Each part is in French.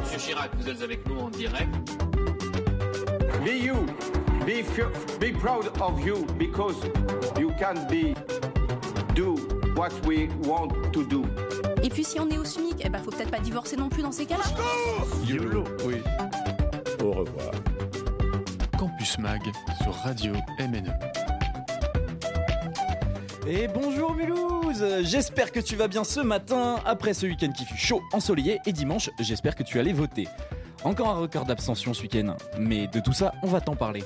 Monsieur Chirac, vous êtes avec nous en direct. Be you. Be, be proud of you because you can be do what we want to do. Et puis si on est au SMIC, eh ben faut peut-être pas divorcer non plus dans ces cas-là. YOLO, oui. Au revoir. Campus Mag sur Radio MNE. Et bonjour Mulhouse J'espère que tu vas bien ce matin, après ce week-end qui fut chaud, ensoleillé, et dimanche, j'espère que tu allais voter. Encore un record d'abstention ce week-end, mais de tout ça, on va t'en parler.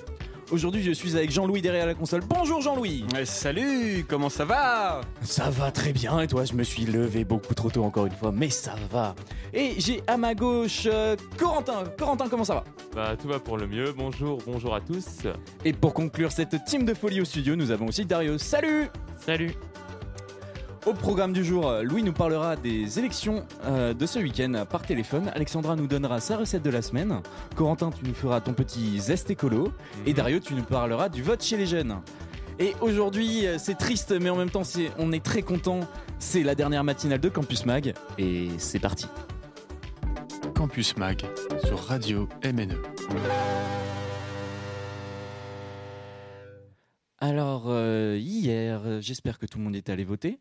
Aujourd'hui, je suis avec Jean-Louis derrière la console. Bonjour Jean-Louis Salut, comment ça va? Ça va très bien, et toi, je me suis levé beaucoup trop tôt encore une fois, mais ça va. Et j'ai à ma gauche euh, Corentin. Corentin, comment ça va? Bah tout va pour le mieux, bonjour, bonjour à tous. Et pour conclure cette team de folie au studio, nous avons aussi Dario. Salut Salut Au programme du jour, Louis nous parlera des élections euh, de ce week-end par téléphone. Alexandra nous donnera sa recette de la semaine. Corentin, tu nous feras ton petit zeste écolo. Et Dario, tu nous parleras du vote chez les jeunes. Et aujourd'hui, euh, c'est triste, mais en même temps, on est très content. C'est la dernière matinale de Campus Mag. Et c'est parti. Campus Mag sur Radio MNE. Alors, euh, hier, euh, j'espère que tout le monde est allé voter.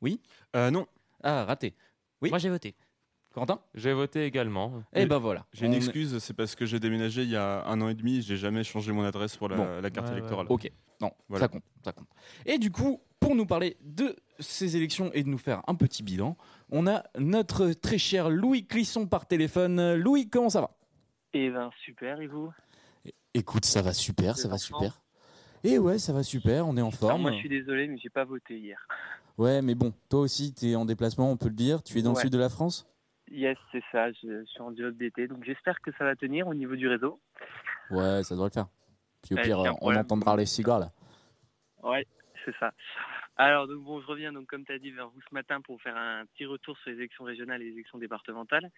Oui Euh, non. Ah, raté. Oui Moi j'ai voté. Corentin J'ai voté également. Eh ben voilà. J'ai une On excuse, c'est parce que j'ai déménagé il y a un an et demi, j'ai jamais changé mon adresse pour la, Bon. la carte Ouais, ouais. électorale. Ok, non, Voilà. ça compte, ça compte. Et du coup, pour nous parler de ces élections et de nous faire un petit bilan, on a notre très cher Louis Clisson par téléphone. Louis, comment ça va? Eh ben super, et vous? Écoute, ça va super, ça va super. Et ouais, ça va super, on est en forme. Moi je suis désolé, mais j'ai pas voté hier. Ouais, mais bon, toi aussi, t'es en déplacement, on peut le dire. Tu es dans le sud de la France? Yes, c'est ça, je, je suis en job d'été, donc j'espère que ça va tenir au niveau du réseau. Ouais, ça devrait le faire. Puis au Ouais, pire, on entendra les cigares là. Ouais, c'est ça. Alors donc bon, je reviens donc comme tu as dit vers vous ce matin pour faire un petit retour sur les élections régionales et les élections départementales.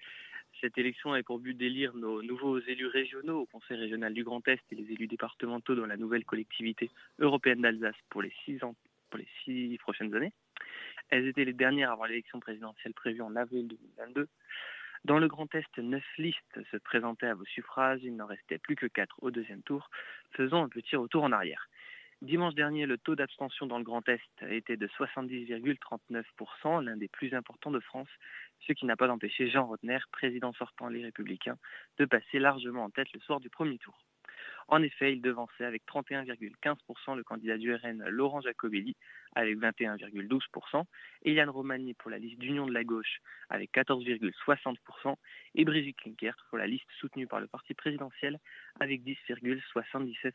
Cette élection a pour but d'élire nos nouveaux élus régionaux au Conseil régional du Grand Est et les élus départementaux dans la nouvelle collectivité européenne d'Alsace pour les six ans, pour les six prochaines années. Elles étaient les dernières avant l'élection présidentielle prévue en avril 2022. Dans le Grand Est, neuf listes se présentaient à vos suffrages. Il n'en restait plus que quatre au deuxième tour. Faisons un petit retour en arrière. Dimanche dernier, le taux d'abstention dans le Grand Est était de 70,39%, l'un des plus importants de France, ce qui n'a pas empêché Jean Rotner, président sortant Les Républicains, de passer largement en tête le soir du premier tour. En effet, il devançait avec 31,15% le candidat du RN Laurent Jacobelli avec 21,12%, et Yann Romani pour la liste d'Union de la gauche avec 14,60% et Brigitte Klinkert pour la liste soutenue par le parti présidentiel avec 10,77%.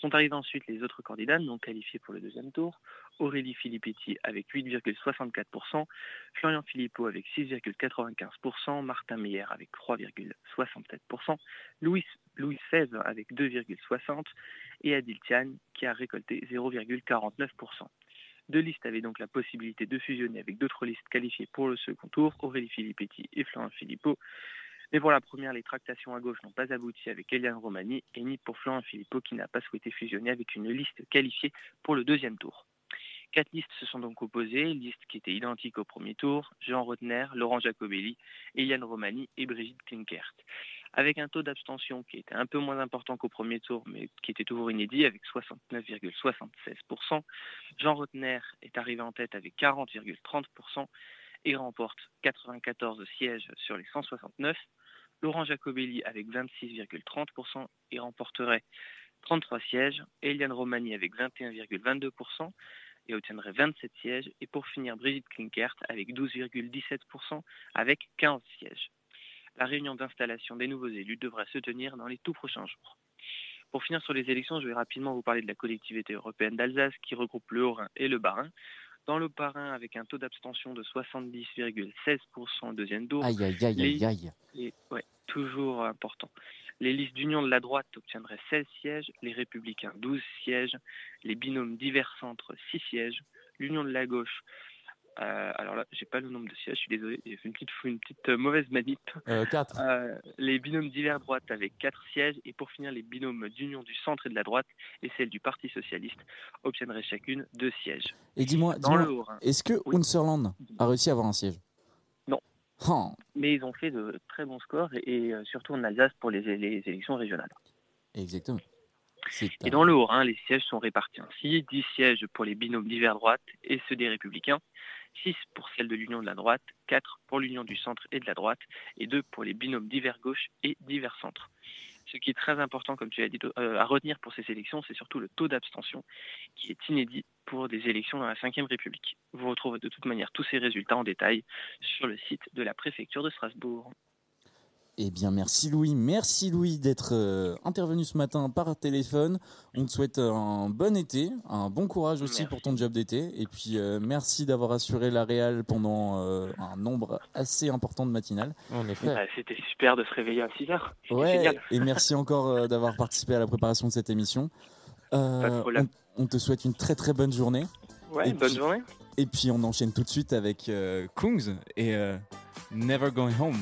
Sont arrivés ensuite les autres candidats non qualifiés pour le deuxième tour. Aurélie Filippetti avec 8,64%, Florian Philippot avec 6,95%, Martin Meyer avec 3,67%, Louis, Louis avec 2,60% et Adil Tian qui a récolté 0,49%. Deux listes avaient donc la possibilité de fusionner avec d'autres listes qualifiées pour le second tour, Aurélie Filippetti et Florian Philippot. Mais pour la première, les tractations à gauche n'ont pas abouti avec Eliane Romani et ni pour Florent Philippot qui n'a pas souhaité fusionner avec une liste qualifiée pour le deuxième tour. Quatre listes se sont donc opposées, listes qui étaient identiques au premier tour, Jean Rotner, Laurent Jacobelli, Eliane Romani et Brigitte Klinkert. Avec un taux d'abstention qui était un peu moins important qu'au premier tour, mais qui était toujours inédit, avec 69,76%, Jean Rotner est arrivé en tête avec 40,30% et remporte 94 sièges sur les 169. Laurent Jacobelli avec 26,30% et remporterait 33 sièges. Eliane Romani avec 21,22% et obtiendrait 27 sièges. Et pour finir, Brigitte Klinkert avec 12,17% avec 15 sièges. La réunion d'installation des nouveaux élus devrait se tenir dans les tout prochains jours. Pour finir sur les élections, je vais rapidement vous parler de la collectivité européenne d'Alsace qui regroupe le Haut-Rhin et le Bas-Rhin. Dans le Bas-Rhin, avec un taux d'abstention de 70,16% au deuxième tour, Aïe, aïe, aïe, les- aïe, aïe. et, ouais, toujours important. Les listes d'union de la droite obtiendraient 16 sièges, les républicains 12 sièges, les binômes divers centres 6 sièges, l'union de la gauche, euh, alors là, j'ai pas le nombre de sièges, je suis désolé, j'ai fait une petite, une petite euh, mauvaise manip. Euh, 4. Euh, les binômes divers droite avec 4 sièges, et pour finir, les binômes d'union du centre et de la droite et celle du Parti socialiste obtiendraient chacune 2 sièges. Et dis-moi, Dans dis-moi, le Haut-Rhin. est-ce que Oui. Unserland a réussi à avoir un siège? Non. Oh, mais ils ont fait de très bons scores et, et, surtout en Alsace pour les, les élections régionales. Exactement. Et dans le Haut-Rhin, les sièges sont répartis ainsi 10 sièges pour les binômes divers droite et ceux des Républicains, 6 pour celle de l'Union de la droite, 4 pour l'Union du centre et de la droite, et 2 pour les binômes divers gauche et divers centre. Ce qui est très important, comme tu as dit, euh, à retenir pour ces élections, c'est surtout le taux d'abstention, qui est inédit pour des élections dans la Ve République. Vous retrouvez de toute manière tous ces résultats en détail sur le site de la préfecture de Strasbourg. Eh bien, merci Louis. Merci Louis d'être euh, intervenu ce matin par téléphone. On te souhaite un bon été, un bon courage aussi Merci. pour ton job d'été. Et puis, euh, merci d'avoir assuré la réal pendant euh, un nombre assez important de matinales. En effet. Bah, C'était super de se réveiller à 6 heures. C'était Ouais, génial. et merci encore euh, d'avoir participé à la préparation de cette émission. Euh, on, on te souhaite une très très bonne journée. Ouais, Et bonne puis- journée. Et puis, on enchaîne tout de suite avec euh, Kungs et euh, Never Going Home.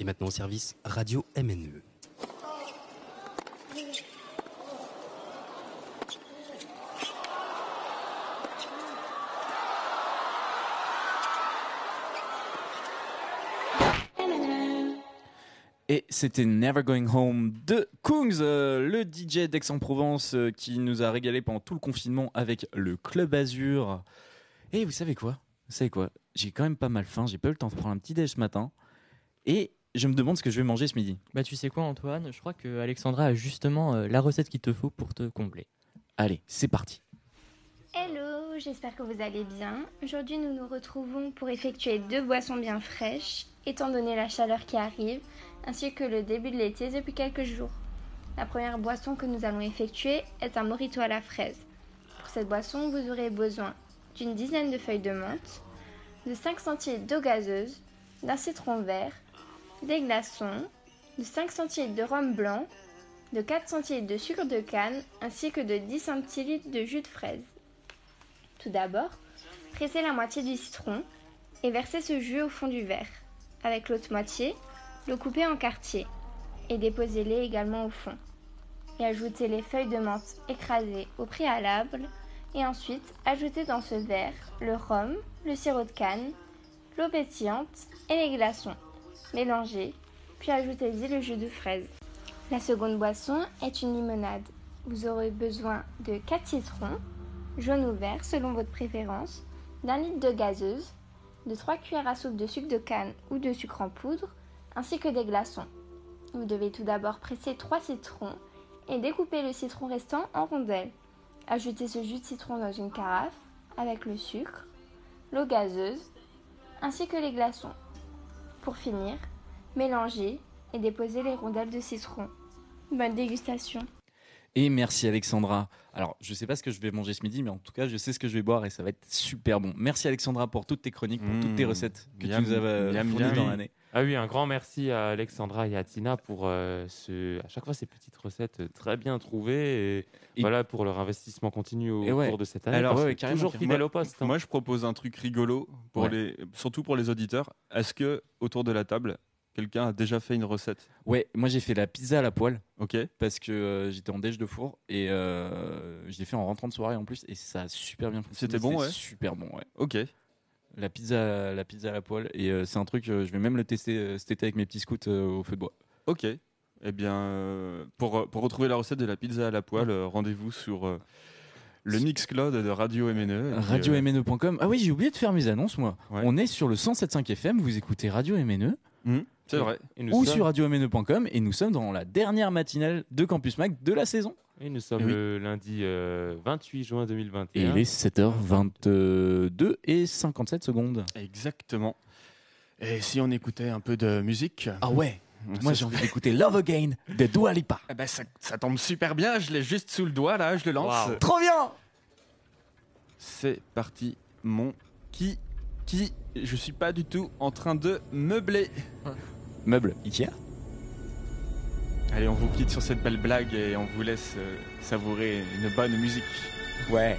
Et maintenant au service Radio. MNE. Et c'était Never Going Home de Kungs, euh, le DJ d'Aix-en-Provence euh, qui nous a régalé pendant tout le confinement avec le Club Azur. Et vous savez quoi? Vous savez quoi J'ai quand même pas mal faim, j'ai pas eu le temps de prendre un petit déj ce matin. Et je me demande ce que je vais manger ce midi. Bah tu sais quoi Antoine, je crois que Alexandra a justement euh, la recette qu'il te faut pour te combler. Allez, c'est parti. Hello, j'espère que vous allez bien. Aujourd'hui, nous nous retrouvons pour effectuer deux boissons bien fraîches, étant donné la chaleur qui arrive, ainsi que le début de l'été depuis quelques jours. La première boisson que nous allons effectuer est un mojito à la fraise. Pour cette boisson, vous aurez besoin d'une dizaine de feuilles de menthe, de 5 centilitres d'eau gazeuse, d'un citron vert, des glaçons, de 5 centilitres de rhum blanc, de 4 centilitres de sucre de canne ainsi que de 10 centilitres de jus de fraise. Tout d'abord, pressez la moitié du citron et versez ce jus au fond du verre. Avec l'autre moitié, le coupez en quartiers et déposez-les également au fond. et ajoutez les feuilles de menthe écrasées au préalable et ensuite ajoutez dans ce verre le rhum, le sirop de canne, l'eau pétillante et les glaçons. Mélangez, puis ajoutez-y le jus de fraise. La seconde boisson est une limonade. Vous aurez besoin de 4 citrons, jaune ou vert selon votre préférence, d'un litre de gazeuse, de 3 cuillères à soupe de sucre de canne ou de sucre en poudre, ainsi que des glaçons. Vous devez tout d'abord presser 3 citrons et découper le citron restant en rondelles. Ajoutez ce jus de citron dans une carafe avec le sucre, l'eau gazeuse ainsi que les glaçons. Pour finir, mélangez et déposez les rondelles de citron. Bonne dégustation. Et merci Alexandra. Alors, je sais pas ce que je vais manger ce midi, mais en tout cas, je sais ce que je vais boire et ça va être super bon. Merci Alexandra pour toutes tes chroniques, pour toutes tes Mmh. recettes que tu nous as euh, fournies dans l'année. Ah oui, un grand merci à Alexandra et à Tina pour euh, ce, à chaque fois ces petites recettes très bien trouvées et, Et- voilà pour leur investissement continu au Et ouais. cours de cette année. Alors, ouais, carrément, toujours fidèle au poste. hein. Moi, je propose un truc rigolo, pour Ouais. les, surtout pour les auditeurs. Est-ce que autour de la table, quelqu'un a déjà fait une recette? Ouais, moi j'ai fait la pizza à la poêle Ok. parce que euh, j'étais en déj de four et euh, je l'ai fait en rentrant de soirée en plus et ça a super bien fonctionné. C'était bon, ouais Super bon, ouais. Ok. La pizza, la pizza à la poêle et euh, c'est un truc, euh, je vais même le tester euh, cet été avec mes petits scouts euh, au feu de bois. Ok. Eh bien, euh, pour, pour retrouver la recette de la pizza à la poêle, euh, rendez-vous sur euh, le Mixcloud de Radio MNE. Radio euh, MNE.com. Ah oui, j'ai oublié de faire mes annonces, moi. Ouais. On est sur le 107.5 FM, vous écoutez Radio MNE hum, c'est vrai. Et nous ou sommes- sur Radio MNE.com et nous sommes dans la dernière matinale de Campus Mag de la saison. Et nous sommes oui. le lundi euh, 28 juin Et 2021. il est 7h22 et 57 secondes. Exactement. Et si on écoutait un peu de musique? Ah ouais Moi j'ai envie d'écouter Love Again de Dua Lipa. Eh ben, ça, ça tombe super bien, je l'ai juste sous le doigt là, je le lance. Waouh. Trop bien C'est parti, mon qui qui je suis pas du tout en train de meubler. Meuble Ikea? Allez, on vous quitte sur cette belle blague et on vous laisse euh, savourer une bonne musique. Ouais.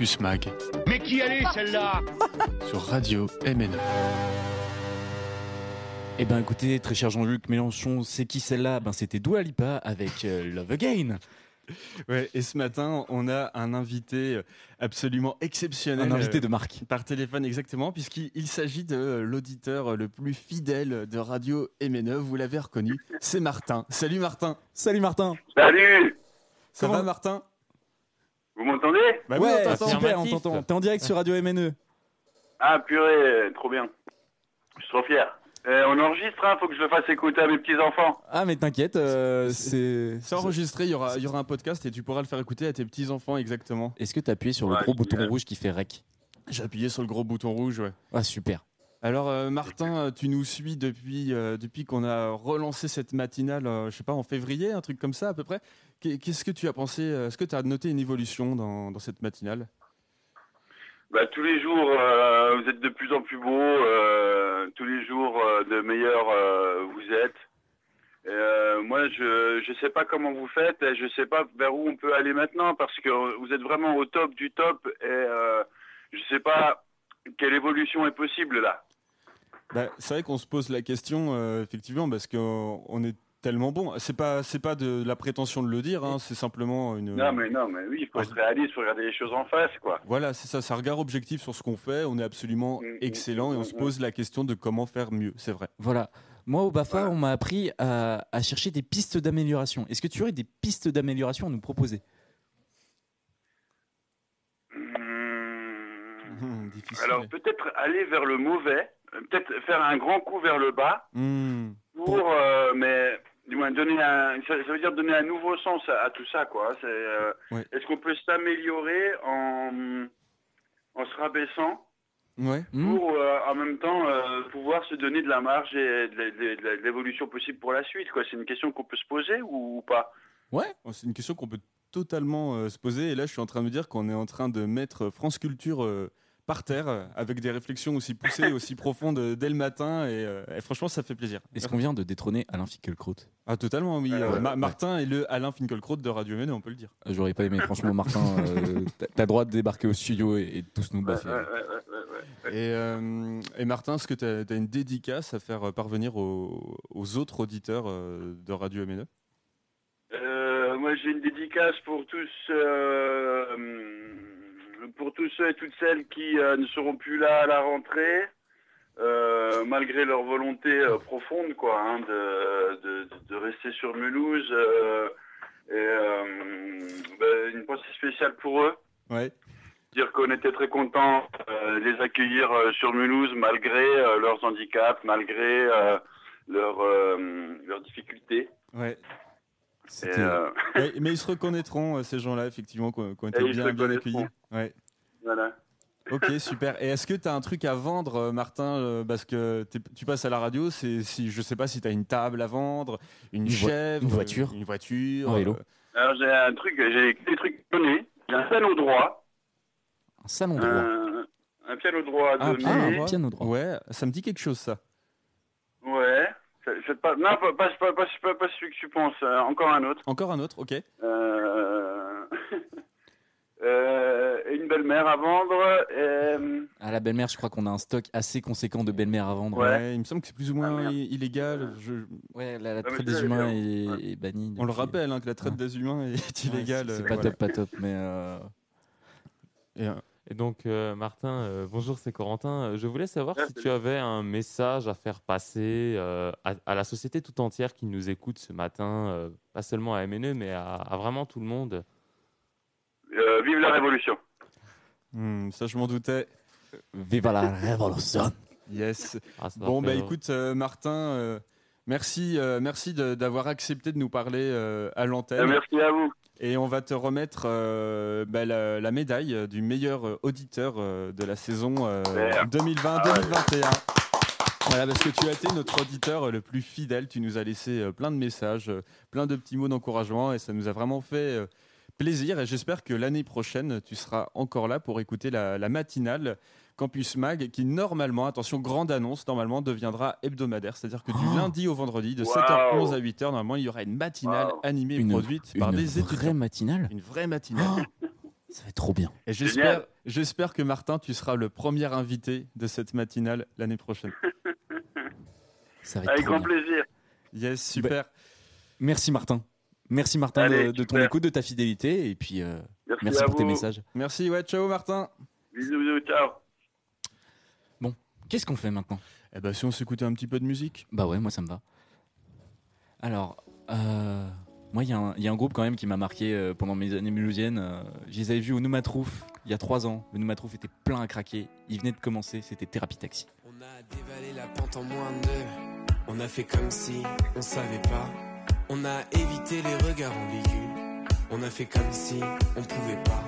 Campus Mag Mais qui elle est celle-là? Sur Radio MNE. Eh ben écoutez, très cher Jean-Luc Mélenchon, c'est qui celle-là? Ben c'était Dua Lipa avec euh, Love Again. Ouais, et ce matin, on a un invité euh, absolument exceptionnel. Un invité euh, de marque. Par téléphone, exactement, puisqu'il il s'agit de l'auditeur le plus fidèle de Radio MNE. Vous l'avez reconnu, c'est Martin. Salut Martin. Salut Martin. Salut Ça Comment- va Martin? Vous m'entendez Bah oui, ouais, on t'entend. super, on t'entend. T'es en direct sur Radio MNE. Ah purée, trop bien. Je suis trop fier. Euh, on enregistre, hein, faut que je le fasse écouter à mes petits-enfants. Ah, mais t'inquiète, euh, c'est. C'est enregistré, il y, aura, il y aura un podcast et tu pourras le faire écouter à tes petits-enfants exactement. Est-ce que t'as appuyé sur le gros bouton génial. rouge qui fait rec? J'ai appuyé sur le gros bouton rouge, ouais. Ah, super. Alors euh, Martin, euh, tu nous suis depuis, euh, depuis qu'on a relancé cette matinale, euh, je sais pas, en février, un truc comme ça à peu près. Qu'est- Qu'est-ce que tu as pensé euh, Est-ce que tu as noté une évolution dans, dans cette matinale? Bah, tous les jours, euh, vous êtes de plus en plus beaux. euh, tous les jours, euh, de meilleurs euh, vous êtes. Et, moi, je je sais pas comment vous faites et je sais pas vers où on peut aller maintenant parce que vous êtes vraiment au top du top et je sais pas quelle évolution est possible là. Bah, c'est vrai qu'on se pose la question effectivement parce qu'on on est tellement bon. C'est pas c'est pas de la prétention de le dire, hein, c'est simplement une. Non mais non mais oui, il faut être réaliste, il faut regarder les choses en face quoi. Voilà, c'est ça, c'est un regard objectif sur ce qu'on fait. On est absolument Mm, excellent et on se pose la question de comment faire mieux. C'est vrai. Voilà. Moi, au BAFA, on m'a appris à, à chercher des pistes d'amélioration. Est-ce que tu aurais des pistes d'amélioration à nous proposer? Hmm. Difficile. Alors peut-être aller vers le mauvais, peut-être faire un grand coup vers le bas Hmm. pour, euh, mais du moins donner un, ça, ça veut dire donner un nouveau sens à, à tout ça quoi. C'est, euh, Ouais. Est-ce qu'on peut s'améliorer en en se rabaissant Ouais. Hmm pour euh, en même temps euh, pouvoir se donner de la marge et de, l'évolution possible pour la suite quoi? C'est une question qu'on peut se poser ou, ou pas? Ouais. Oh, C'est une question qu'on peut totalement se poser. Et là, je suis en train de me dire qu'on est en train de mettre France Culture par terre euh, avec des réflexions aussi poussées, aussi profondes euh, dès le matin. Et, euh, et franchement, ça fait plaisir. Est-ce qu'on vient de détrôner Alain Finkielkraut? Ah, totalement, oui. Euh, ouais, Ma- ouais. Martin est le Alain Finkielkraut de Radio Mene, on peut le dire. J'aurais pas aimé, franchement, Martin. euh, t'as- droit de débarquer au studio et, tous nous baffer. ouais, ouais, ouais, ouais, ouais. Et, euh, et Martin, est-ce que tu as, une dédicace à faire parvenir aux, aux autres auditeurs de Radio MNE Euh, moi, j'ai une dédicace pour tous, pour tous ceux et toutes celles qui euh, ne seront plus là à la rentrée, euh, malgré leur volonté euh, profonde, quoi, hein, de, de, de rester sur Mulhouse. et ben, une pensée spéciale pour eux. Ouais. Dire qu'on était très contents de les accueillir sur Mulhouse malgré leurs handicaps, malgré leurs difficultés. Ouais. Euh, Ouais, mais ils se reconnaîtront, euh, ces gens-là, effectivement, qui ont été bien, bien accueillis. Ouais. voilà. Ok, super. Et est-ce que tu as un truc à vendre, euh, Martin euh, Parce que tu passes à la radio, c'est si je sais pas si tu as une table à vendre, une, Une chèvre, une voiture. euh, une voiture, Un vélo. euh, Alors j'ai un truc, j'ai des trucs donnés. J'ai un piano droit, Un salon droit. un, un piano droit. Ah, un piano droit. Ouais, ça me dit quelque chose ça. Ouais. C'est pas, non, pas, pas, pas, pas, pas- pas celui que tu penses. euh, encore un autre. Encore un autre, ok. Euh... euh, une belle-mère à vendre. euh, À la belle-mère, je crois qu'on a un stock assez conséquent de belle-mère à vendre. Ouais. il me semble que c'est plus ou moins Ah, illégal. Je- Ouais, la, traite des est humains est, est bannie. On le rappelle hein, que la traite Ouais. des humains est Ouais, illégale. c'est- C'est pas voilà. top, pas top, mais. euh, Et, euh, Et donc, euh, Martin, euh, bonjour, c'est Corentin. Euh, Je voulais savoir si tu avais un message à faire passer euh, à, à la société tout entière qui nous écoute ce matin, euh, pas seulement à MNE, mais à, à vraiment tout le monde. euh, vive la révolution. hmm, ça, je m'en doutais. Viva la révolution Yes. Ah, Bon, bah écoute, euh, Martin, euh, merci, euh, merci de- d'avoir accepté de nous parler euh, à l'antenne. merci à vous. Et on va te remettre euh, bah, la, la médaille euh, du meilleur euh, auditeur euh, de la saison euh, Merde. 2020-2021. Voilà, parce que tu as été notre auditeur euh, le plus fidèle. Tu nous as laissé euh, plein de messages, euh, plein de petits mots d'encouragement et ça nous a vraiment fait euh, plaisir. Et j'espère que l'année prochaine, tu seras encore là pour écouter la, la matinale Campus Mag qui, normalement, attention, grande annonce, normalement deviendra hebdomadaire. C'est-à-dire que du Oh. lundi au vendredi, de Wow. 7h11 à 8h, normalement, il y aura une matinale Wow. animée et Une- produite par Une des vraie étudiants. matinale? Une vraie matinale. Oh, Ça va être trop bien. Et j'espère, j'espère que Martin, tu seras le premier invité de cette matinale l'année prochaine. Ça va être Avec grand bien. plaisir. Yes, super. Merci Martin. Merci Martin Allez, de, de ton écoute, de ta fidélité et puis euh, Merci pour tes messages. Merci, ouais, ciao Martin. Bisous, bisous, ciao. Qu'est-ce qu'on fait maintenant? Eh ben, si on s'écoutait un petit peu de musique. Bah ouais, moi ça me va. Alors, euh, moi il y, a un- il y a un groupe quand même qui m'a marqué euh, pendant mes années mulhousiennes. Euh, je les avais vus au Noumatrouf il y a trois ans. Le Noumatrouf était plein à craquer. Il venait de commencer, c'était Thérapie Taxi. On a dévalé la pente en moins de deux. On a fait comme si on savait pas. On a évité les regards ambigus. On a fait comme si on pouvait pas.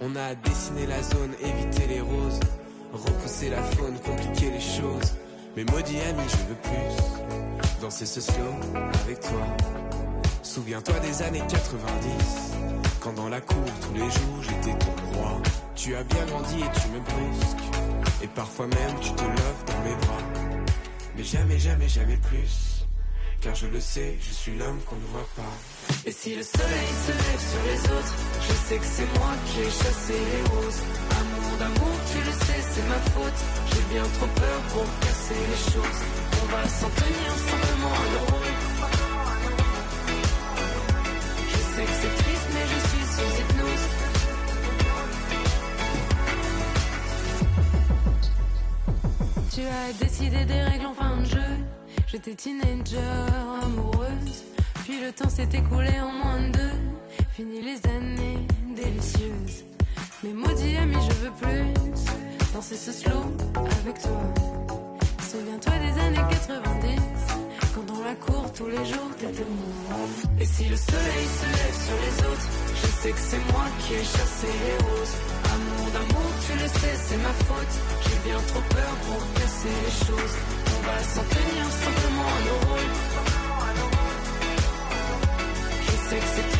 On a dessiné la zone, évité les roses. Repousser la faune, compliquer les choses. Mais maudit ami, je veux plus. Danser ce slow avec toi. Souviens-toi des années 90. Quand dans la cour, tous les jours, j'étais ton roi. Tu as bien grandi et tu me brusques. Et parfois même tu te loves dans mes bras. Mais jamais, jamais, jamais plus. Car je le sais, je suis l'homme qu'on ne voit pas. Et si le soleil se lève sur les autres, je sais que c'est moi qui ai chassé les roses. Amour d'amour, tu le sais, c'est ma faute. J'ai bien trop peur pour casser les choses. On va s'en tenir simplement à nos rôles. Je sais que c'est triste, mais je suis sous hypnose. Tu as décidé des règles en fin de jeu. J'étais teenager, amoureuse. Puis le temps s'est écoulé en moins de deux. Fini les années délicieuses. Mais maudit ami, je veux plus danser ce slow avec toi. Souviens-toi des années 90. Quand dans la cour, tous les jours, t'étais moi. Et si le soleil se lève sur les autres, je sais que c'est moi qui ai chassé les roses. Amour d'amour, tu le sais, c'est ma faute. J'ai bien trop peur pour casser les choses. On va s'en tenir simplement à nos rôles. Je sais que c'est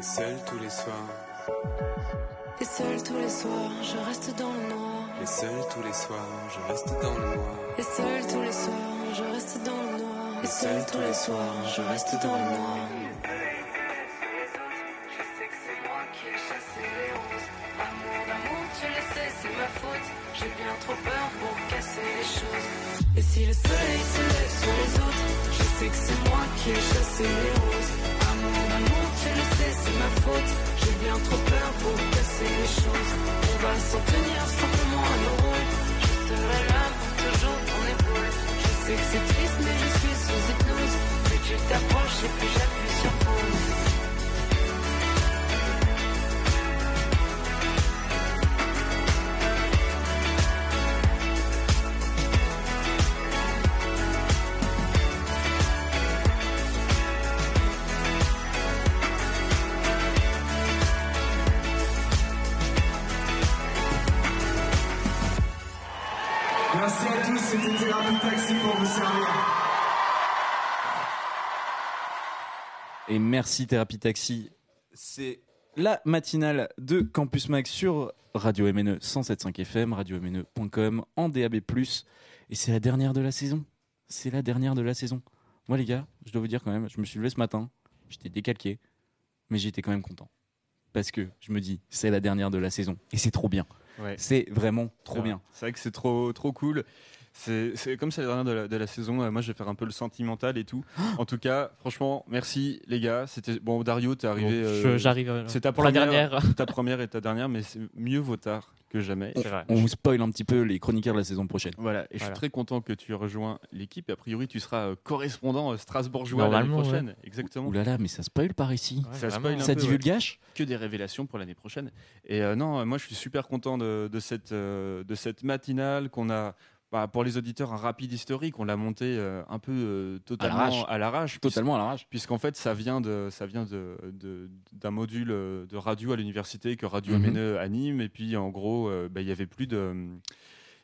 Et seul tous les soirs, Et seul tous les soirs, je reste dans le noir. et seul tous les soirs, je reste dans le noir. Et seul tous les soirs, je reste dans le noir. Et seul tous les soirs, je reste dans le noir. Je sais que c'est moi qui ai chassé les roses. Amour d'amour, tu le sais, c'est ma faute. J'ai bien trop peur pour casser les choses. Et si le soleil se lève sur les autres, sais que c'est moi qui ai chassé les roses. Amour d'amour, tu le sais, c'est ma faute. J'ai bien trop peur pour casser les choses. On va s'en tenir simplement à nos rôles. Je serai là pour toujours ton épaule. Je sais que c'est triste, mais je suis sous hypnose. Plus tu t'approches et plus j'appuie sur pause. Et merci Thérapie Taxi. C'est la matinale de Campus Max sur Radio MNE 107.5 FM, radio-mne.com, en DAB+. Et c'est la dernière de la saison. C'est la dernière de la saison. Moi les gars, je dois vous dire quand même, je me suis levé ce matin, j'étais décalqué, mais j'étais quand même content. Parce que je me dis, c'est la dernière de la saison. Et c'est trop bien. Ouais. C'est vraiment trop Ouais. bien. C'est vrai que c'est trop, trop cool. C'est comme c'est la dernière de la, de la saison, euh, moi je vais faire un peu le sentimental et tout. en tout cas, franchement, merci les gars. C'était bon, Dario, t'es arrivé. Bon, euh, j'arrive, euh, C'est ta pour la première, dernière. ta première et ta dernière, mais c'est mieux vaut tard que jamais. On, on vous spoil un petit peu les chroniqueurs de la saison prochaine. Voilà, et je suis très content que tu aies rejoint l'équipe. A priori, tu seras euh, correspondant euh, strasbourgeois l'année prochaine. ouais. Exactement. Ouh là là, mais ça spoil par ici. ça spoil un Ça peu, divulgage ouais. Que des révélations pour l'année prochaine. Et euh, non, moi je suis super content de, de cette, euh, de cette matinale qu'on a. bah, pour les auditeurs, un rapide historique, on l'a monté euh, un peu euh, totalement à l'arrache. Totalement à l'arrache. Puisqu'en fait, ça vient de, ça vient de, d'un module euh, de radio à l'université que Radio Mhm. MNE anime. Et puis, en gros, euh, bah, il y avait plus de,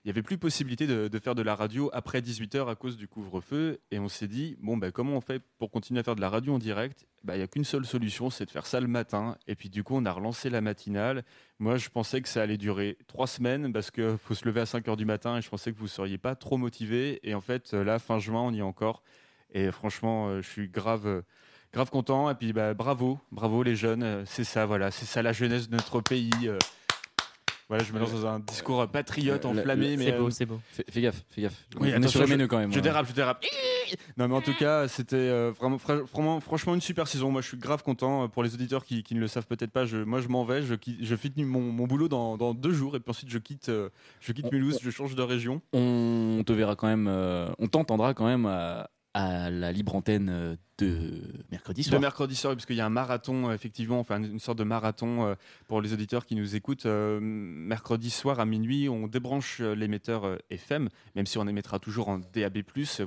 il y avait plus possibilité de, faire de la radio après 18h à cause du couvre-feu. Et on s'est dit, bon, bah, comment on fait pour continuer à faire de la radio en direct? Bah, Il n'y a qu'une seule solution, c'est de faire ça le matin. Et puis, du coup, on a relancé la matinale. Moi, je pensais que ça allait durer trois semaines parce qu'il faut se lever à 5h du matin et je pensais que vous ne seriez pas trop motivés. Et en fait, là, fin juin, on y est encore. Et franchement, euh, je suis grave, euh, grave content. Et puis, bah, bravo, bravo les jeunes. euh, C'est ça, voilà, c'est ça la jeunesse de notre pays. Euh. Voilà, je me lance dans un discours patriote Euh, enflammé, le- mais c'est beau, Fais, fais gaffe, fais gaffe. Oui, on est sur je- quand même. Je hein. dérape, je dérape. Non, mais en tout cas, c'était euh, vraiment, fra- vraiment, franchement, une super saison. Moi, je suis grave content. Euh, Pour les auditeurs qui, qui ne le savent peut-être pas, je, moi, je m'en vais. Je, quitte- je finis mon, mon boulot dans, dans deux jours, et puis ensuite, je quitte, euh, je quitte Mulhouse, je change de région. On te verra quand même, euh, on t'entendra quand même à, à la libre antenne euh, de mercredi soir. De mercredi soir, parce qu'il y a un marathon, euh, effectivement, enfin une sorte de marathon euh, pour les auditeurs qui nous écoutent. Mercredi soir à minuit, on débranche l'émetteur FM, même si on émettra toujours en DAB+,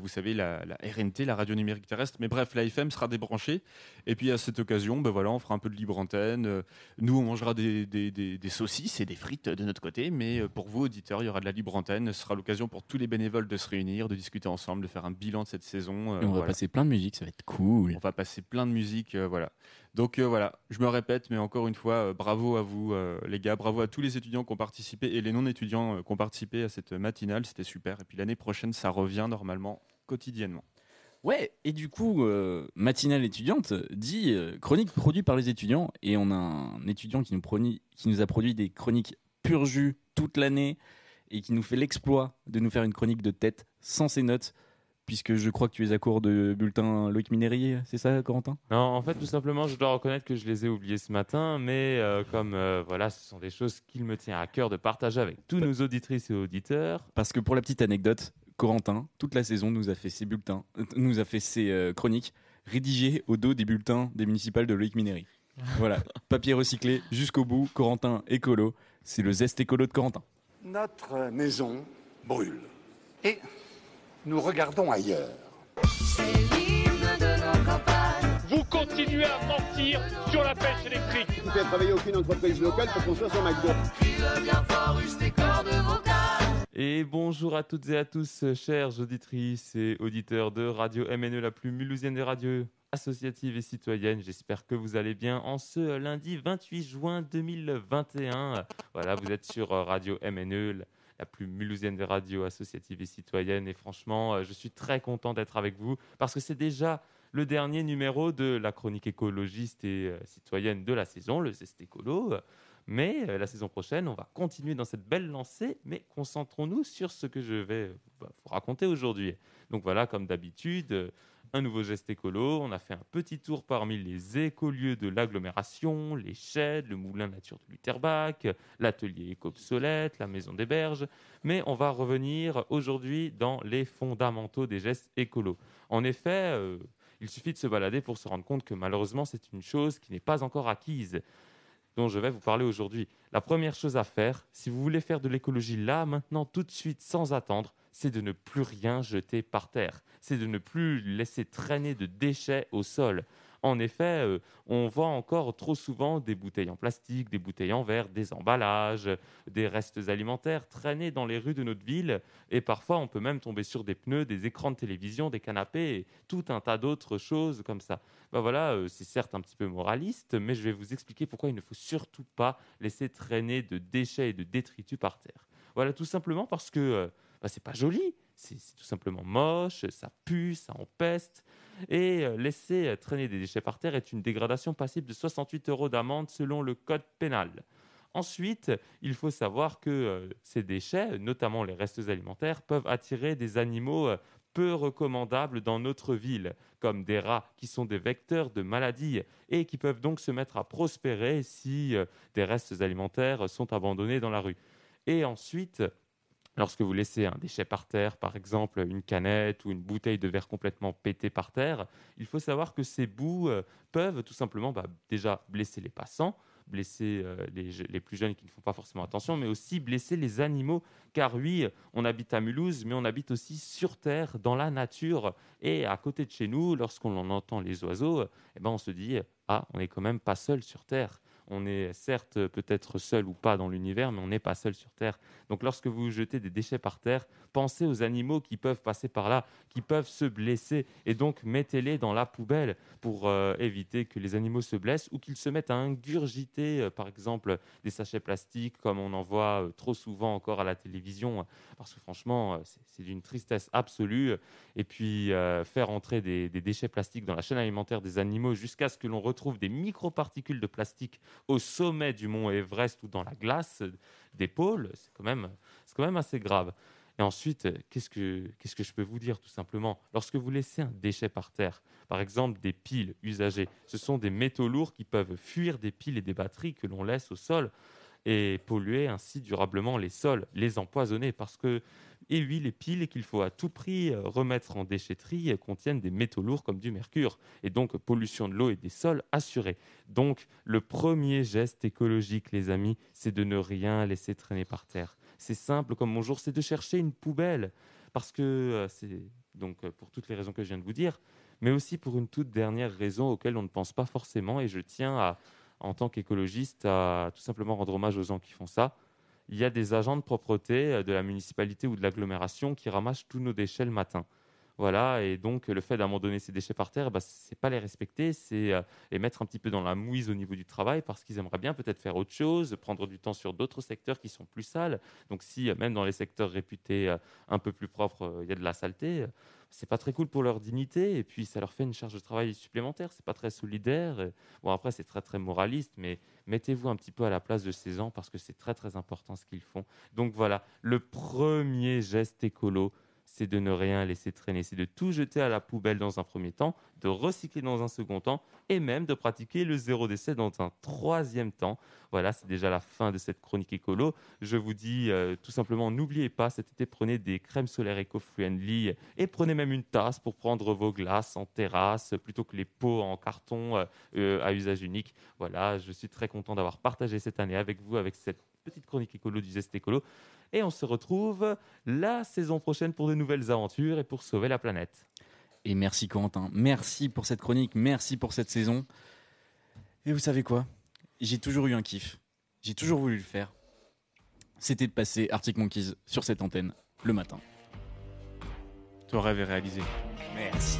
vous savez, la, la RNT, la radio numérique terrestre. Mais bref, la FM sera débranchée. Et puis à cette occasion, ben voilà, on fera un peu de libre antenne. Nous, on mangera des, des- des- des saucisses et des frites de notre côté. Mais pour vous, auditeurs, il y aura de la libre antenne. Ce sera l'occasion pour tous les bénévoles de se réunir, de discuter ensemble, de faire un bilan de cette saison. Euh, Et on va voilà. passer plein de musique, ça va être cool. On va passer plein de musique, euh, voilà. Donc euh, voilà, je me répète, mais encore une fois, bravo à vous les gars, bravo à tous les étudiants qui ont participé et les non-étudiants qui ont participé à cette matinale, c'était super. Et puis l'année prochaine, ça revient normalement quotidiennement. Ouais, et du coup, euh, matinale étudiante dit euh, chronique produite par les étudiants, et on a un étudiant qui nous, proni- qui nous a produit des chroniques pur jus toute l'année, et qui nous fait l'exploit de nous faire une chronique de tête sans ses notes, puisque je crois que tu es à court de bulletin Loïc Minérier, c'est ça Corentin? Non, en fait, tout simplement, je dois reconnaître que je les ai oubliés ce matin, mais euh, comme euh, voilà, ce sont des choses qu'il me tient à cœur de partager avec tous nos auditrices et auditeurs. Parce que pour la petite anecdote, Corentin, toute la saison, nous a fait ses bulletins, euh, nous a fait ses euh, chroniques rédigées au dos des bulletins des municipales de Loïc Minéry. voilà, papier recyclé jusqu'au bout, Corentin écolo, c'est le zeste écolo de Corentin. Notre maison brûle. Et nous regardons ailleurs. Vous continuez à mentir sur la pêche électrique. ne fait travailler aucune entreprise locale pour construire son McDo. Et bonjour à toutes et à tous, chères auditrices et auditeurs de Radio MNE, la plus mulhousienne des radios associatives et citoyennes. J'espère que vous allez bien en ce lundi 28 juin 2021. Voilà, vous êtes sur Radio MNE, la- plus mulhousienne des radios associatives et citoyennes. Et franchement, euh, je suis très content d'être avec vous parce que c'est déjà le dernier numéro de la chronique écologiste et euh, citoyenne de la saison, le Zest Écolo. Mais euh, la saison prochaine, on va continuer dans cette belle lancée, mais concentrons-nous sur ce que je vais bah, vous raconter aujourd'hui. Donc voilà, comme d'habitude, un nouveau geste écolo. On a fait un petit tour parmi les écolieux de l'agglomération, les sheds, le moulin nature de Lutherbach, l'atelier éco-obsolète, la maison des berges. Mais on va revenir aujourd'hui dans les fondamentaux des gestes écolos. En effet, euh, il suffit de se balader pour se rendre compte que malheureusement, c'est une chose qui n'est pas encore acquise dont je vais vous parler aujourd'hui. La première chose à faire, si vous voulez faire de l'écologie là, maintenant, tout de suite, sans attendre, c'est de ne plus rien jeter par terre. C'est de ne plus laisser traîner de déchets au sol. En effet, euh, on voit encore trop souvent des bouteilles en plastique, des bouteilles en verre, des emballages, des restes alimentaires traîner dans les rues de notre ville. Et parfois, on peut même tomber sur des pneus, des écrans de télévision, des canapés et tout un tas d'autres choses comme ça. Ben voilà, euh, c'est certes un petit peu moraliste, mais je vais vous expliquer pourquoi il ne faut surtout pas laisser traîner de déchets et de détritus par terre. Voilà, tout simplement parce que euh, c'est pas joli, c'est tout simplement moche, ça pue, ça empeste. Et euh, laisser euh, traîner des déchets par terre est une dégradation passible de 68 euros d'amende selon le code pénal. Ensuite, il faut savoir que euh, ces déchets, notamment les restes alimentaires, peuvent attirer des animaux peu recommandables dans notre ville, comme des rats qui sont des vecteurs de maladies et qui peuvent donc se mettre à prospérer si des restes alimentaires sont abandonnés dans la rue. Et ensuite, Lorsque vous laissez un déchet par terre, par exemple une canette ou une bouteille de verre complètement pétée par terre, il faut savoir que ces bouts euh, peuvent tout simplement bah, déjà blesser les passants, blesser euh, les, plus jeunes qui ne font pas forcément attention, mais aussi blesser les animaux. Car oui, on habite à Mulhouse, mais on habite aussi sur Terre, dans la nature. Et à côté de chez nous, lorsqu'on en entend les oiseaux, eh ben, on se dit, ah, on n'est quand même pas seul sur Terre. On est certes peut-être seul ou pas dans l'univers, mais on n'est pas seul sur Terre. Donc lorsque vous jetez des déchets par terre, pensez aux animaux qui peuvent passer par là, qui peuvent se blesser, et donc mettez-les dans la poubelle pour euh, éviter que les animaux se blessent ou qu'ils se mettent à ingurgiter, euh, par exemple, des sachets plastiques, comme on en voit euh, trop souvent encore à la télévision, parce que franchement, c'est- d'une tristesse absolue. Et puis faire entrer des, des déchets plastiques dans la chaîne alimentaire des animaux jusqu'à ce que l'on retrouve des microparticules de plastique au sommet du mont Everest ou dans la glace des pôles, c'est quand même, quand même assez grave. Et ensuite, qu'est-ce que, qu'est-ce que je peux vous dire tout simplement? Lorsque vous laissez un déchet par terre, par exemple des piles usagées, ce sont des métaux lourds qui peuvent fuir des piles et des batteries que l'on laisse au sol et polluer ainsi durablement les sols, les empoisonner parce que et oui, les piles qu'il faut à tout prix euh, remettre en déchetterie contiennent des métaux lourds comme du mercure et donc pollution de l'eau et des sols assurée. Donc le premier geste écologique, les amis, c'est de ne rien laisser traîner par terre. C'est simple comme bonjour, c'est de chercher une poubelle parce que euh, c'est donc euh, pour toutes les raisons que je viens de vous dire, mais aussi pour une toute dernière raison auquel on ne pense pas forcément et je tiens en tant qu'écologiste à tout simplement rendre hommage aux gens qui font ça il y a des agents de propreté euh, de la municipalité ou de l'agglomération qui ramassent tous nos déchets le matin. Voilà, et donc le fait d'abandonner ces déchets par terre, bah, c'est pas les respecter, c'est euh, les mettre un petit peu dans la mouise au niveau du travail parce qu'ils aimeraient bien peut-être faire autre chose, prendre du temps sur d'autres secteurs qui sont plus sales. Donc si euh, même dans les secteurs réputés euh, un peu plus propres, il y a de la saleté, c'est pas très cool pour leur dignité et puis ça leur fait une charge de travail supplémentaire, c'est pas très solidaire. Bon après c'est très très moraliste, mais mettez-vous un petit peu à la place de ces gens parce que c'est très très important ce qu'ils font. Donc voilà, le premier geste écolo, c'est de ne rien laisser traîner, c'est de tout jeter à la poubelle dans un premier temps, de recycler dans un second temps, et même de pratiquer le zéro déchet dans un troisième temps. Voilà, c'est déjà la fin de cette chronique écolo. Je vous dis euh, tout simplement, n'oubliez pas, cet été, prenez des crèmes solaires éco-friendly et prenez même une tasse pour prendre vos glaces en terrasse plutôt que les pots en carton euh, euh, à usage unique. Voilà, je suis très content d'avoir partagé cette année avec vous, avec cette petite chronique écolo du Zest Écolo. Et on se retrouve la saison prochaine pour de nouvelles aventures et pour sauver la planète. Et merci Corentin, merci pour cette chronique, merci pour cette saison. Et vous savez quoi? J'ai toujours eu un kiff, j'ai toujours voulu le faire. C'était de passer Arctic Monkeys sur cette antenne le matin. Ton rêve est réalisé. Merci.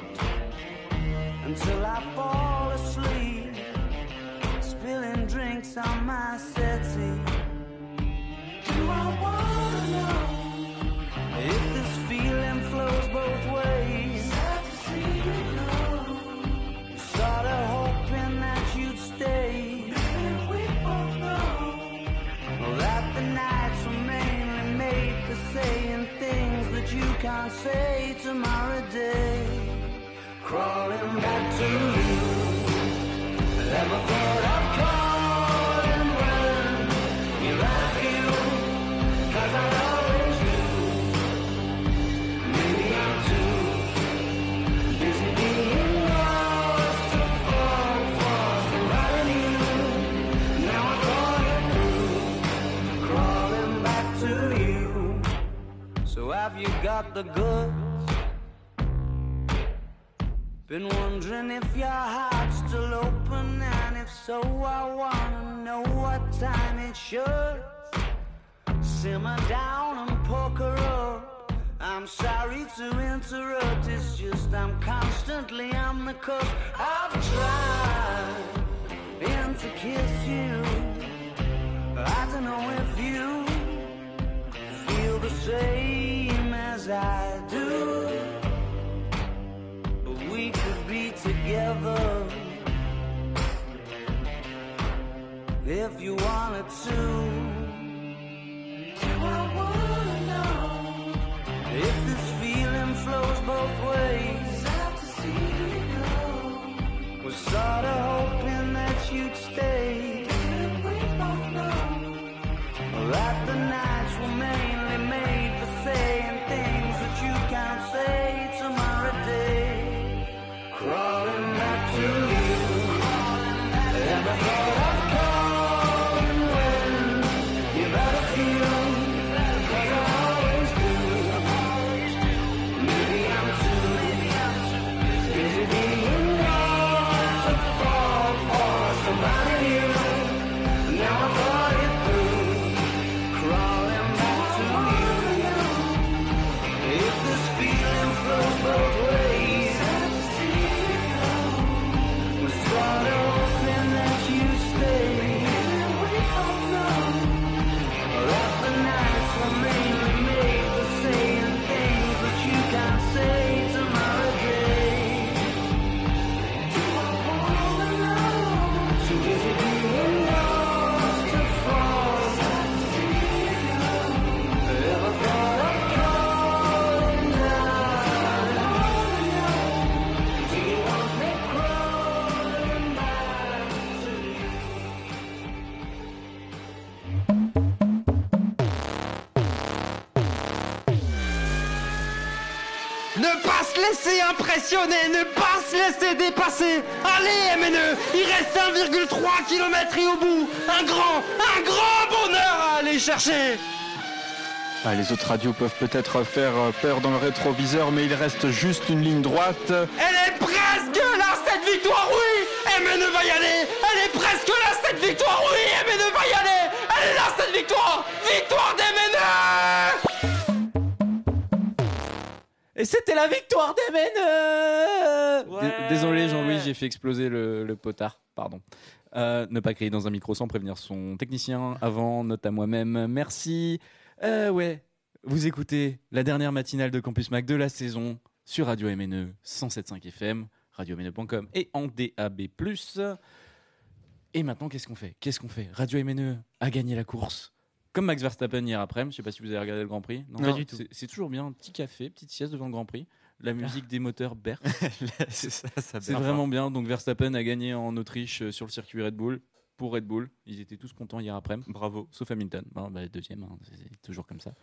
Until I fall asleep. Spilling drinks on my settee. Do I wanna know If this feeling flows both ways? Sorta hoping that you'd stay. We both know that the nights were mainly made for saying things that you can't say tomorrow day. Crawling have you got the goods? Been wondering if your heart's still open, so I wanna know what time it should simmer down and poker up. I'm sorry to interrupt, it's just I'm constantly on the coast. I've tried and to kiss you. I don't know if you feel the same as I do, but we could be together. Wanted to. Do I wanna know if this feeling flows both ways? Out to see you know. Was sorta hoping that you'd stay. Laisser impressionner, ne pas se laisser dépasser. Allez, MNE, il reste 1,3 km et au bout, un grand, un grand bonheur à aller chercher. Ah, les autres radios peuvent peut-être faire euh, peur dans le rétroviseur, mais il reste juste une ligne droite. Elle est presque là, cette victoire, oui MNE va y aller Elle est presque là, cette victoire, oui MNE va y aller Elle est là, cette victoire Victoire d'MNE c'était la victoire des Ouais. Désolé Jean-Louis, j'ai fait exploser le, le potard, pardon. Euh, ne pas crier dans un micro sans prévenir son technicien avant, note à moi-même. Merci. Euh, ouais, vous écoutez la dernière matinale de Campus Mac de la saison sur Radio MNE 107.5 FM, radiomne.com et en DAB+. Et maintenant, qu'est-ce qu'on fait? Qu'est-ce qu'on fait? Radio MNE a gagné la course. Comme Max Verstappen hier après, je sais pas si vous avez regardé le Grand Prix. Pas du tout. C'est- toujours bien, un petit café, petite sieste devant le Grand Prix. La musique des moteurs berce. C'est ça, ça C'est berce. vraiment bien. Donc Verstappen a gagné en Autriche euh, sur le circuit Red Bull pour Red Bull. Ils étaient tous contents hier après. Bravo. Sauf Hamilton. Bon, bah, deuxième, hein, c'est c'est toujours comme ça.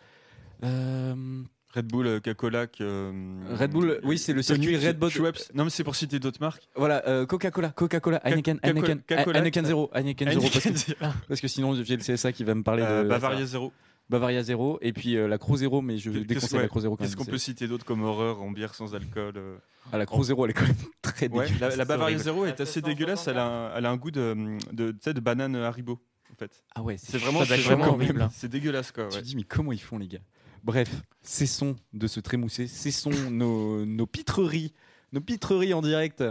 Euh, Red Bull, euh, Coca-Cola. que, Red Bull, oui, c'est le circuit Red Bull. Schweppes. Non, mais c'est pour citer d'autres marques. Voilà, euh, Coca-Cola, Coca-Cola, Heineken, Heineken. Heineken 0, Heineken 0, parce que, zéro. parce que sinon j'ai le CSA qui va me parler Euh, de Bavaria 0. Bavaria 0 et puis euh, la Croix 0, mais je déconseille ouais, la Croix 0 quand Qu'est-ce même. qu'on peut citer d'autre comme horreur en bière sans alcool euh, Ah, la Croix 0, elle est quand même très Ouais, dégueulasse. la, Bavaria horrible. 0 est assez dégueulasse. Elle a, un, elle a un goût de, de, tu de banane Haribo. En fait. Ah ouais, c'est vraiment, c'est vraiment horrible. C'est dégueulasse quoi. Tu ouais. te dis, mais comment ils font, les gars? Bref, cessons de se trémousser, cessons nos, nos pitreries, nos pitreries en direct.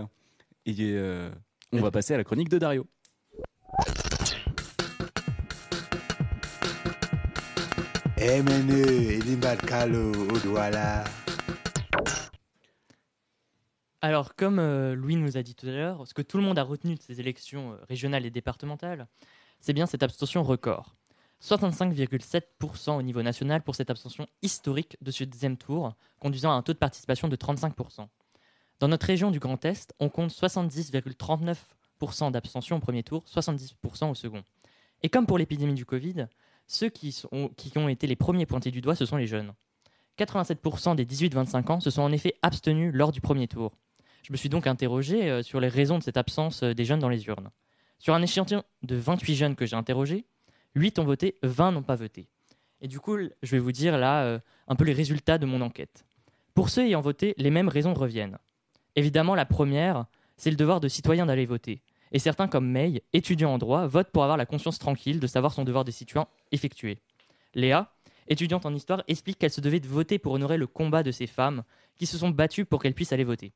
Et euh, on va passer à la chronique de Dario. Douala. Alors, comme euh, Louis nous a dit tout à l'heure, ce que tout le monde a retenu de ces élections euh, régionales et départementales, c'est bien cette abstention record. 65,7% au niveau national pour cette abstention historique de ce deuxième tour, conduisant à un taux de participation de 35%. Dans notre région du Grand Est, on compte 70,39% d'abstention au premier tour, 70% au second. Et comme pour l'épidémie du Covid, ceux qui, ont été les premiers pointés du doigt, ce sont les jeunes. 87% des 18-25 ans se sont en effet abstenus lors du premier tour. Je me suis donc interrogé euh, sur les raisons de cette absence euh, des jeunes dans les urnes. Sur un échantillon de 28 jeunes que j'ai interrogés, 8 ont voté, 20 n'ont pas voté. Et du coup, je vais vous dire là euh, un peu les résultats de mon enquête. Pour ceux ayant voté, les mêmes raisons reviennent. Évidemment, la première, c'est le devoir de citoyen d'aller voter. Et certains, comme May, étudiant en droit, votent pour avoir la conscience tranquille de savoir son devoir de citoyen effectué. Léa, étudiante en histoire, explique qu'elle se devait de voter pour honorer le combat de ces femmes qui se sont battues pour qu'elles puissent aller voter.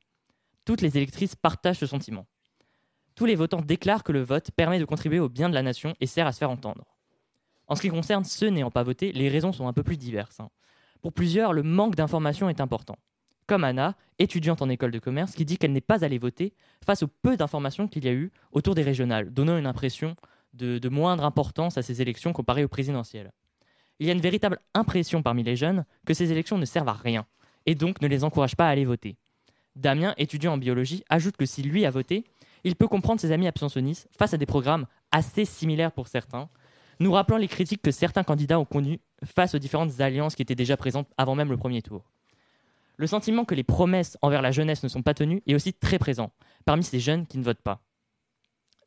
Toutes les électrices partagent ce sentiment. Tous les votants déclarent que le vote permet de contribuer au bien de la nation et sert à se faire entendre. En ce qui concerne ceux n'ayant pas voté, les raisons sont un peu plus diverses. hein. Pour plusieurs, le manque d'information est important. Comme Anna, étudiante en école de commerce, qui dit qu'elle n'est pas allée voter face au peu d'informations qu'il y a eu autour des régionales, donnant une impression de, moindre importance à ces élections comparées aux présidentielles. Il y a une véritable impression parmi les jeunes que ces élections ne servent à rien et donc ne les encouragent pas à aller voter. Damien, étudiant en biologie, ajoute que si lui a voté, il peut comprendre ses amis abstentionnistes face à des programmes assez similaires pour certains, nous rappelant les critiques que certains candidats ont connues face aux différentes alliances qui étaient déjà présentes avant même le premier tour. Le sentiment que les promesses envers la jeunesse ne sont pas tenues est aussi très présent parmi ces jeunes qui ne votent pas.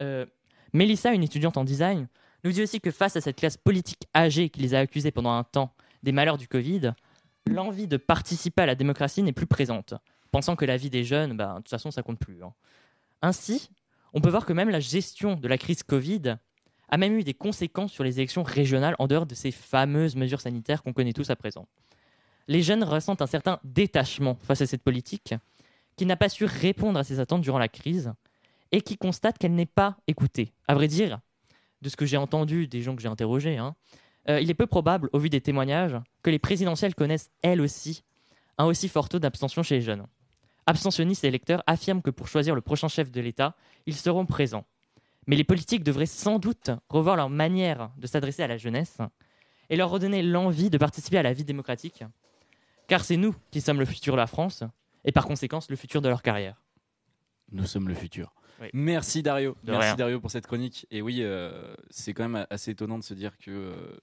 Euh, Mélissa, une étudiante en design, nous dit aussi que face à cette classe politique âgée qui les a accusés pendant un temps des malheurs du Covid, l'envie de participer à la démocratie n'est plus présente, pensant que la vie des jeunes, bah, de toute façon, ça compte plus. hein. Ainsi, on peut voir que même la gestion de la crise Covid a même eu des conséquences sur les élections régionales en dehors de ces fameuses mesures sanitaires qu'on connaît tous à présent. Les jeunes ressentent un certain détachement face à cette politique qui n'a pas su répondre à ces attentes durant la crise et qui constate qu'elle n'est pas écoutée. À vrai dire, de ce que j'ai entendu des gens que j'ai interrogés, hein, euh, il est peu probable, au vu des témoignages, que les présidentielles connaissent elles aussi un aussi fort taux d'abstention chez les jeunes. Abstentionnistes et électeurs affirment que pour choisir le prochain chef de l'État, ils seront présents. Mais les politiques devraient sans doute revoir leur manière de s'adresser à la jeunesse et leur redonner l'envie de participer à la vie démocratique, car c'est nous qui sommes le futur de la France et par conséquent le futur de leur carrière. Nous sommes le futur. Oui. Merci Dario. De Merci rien. Dario pour cette chronique. Et oui, euh, c'est quand même assez étonnant de se dire que euh,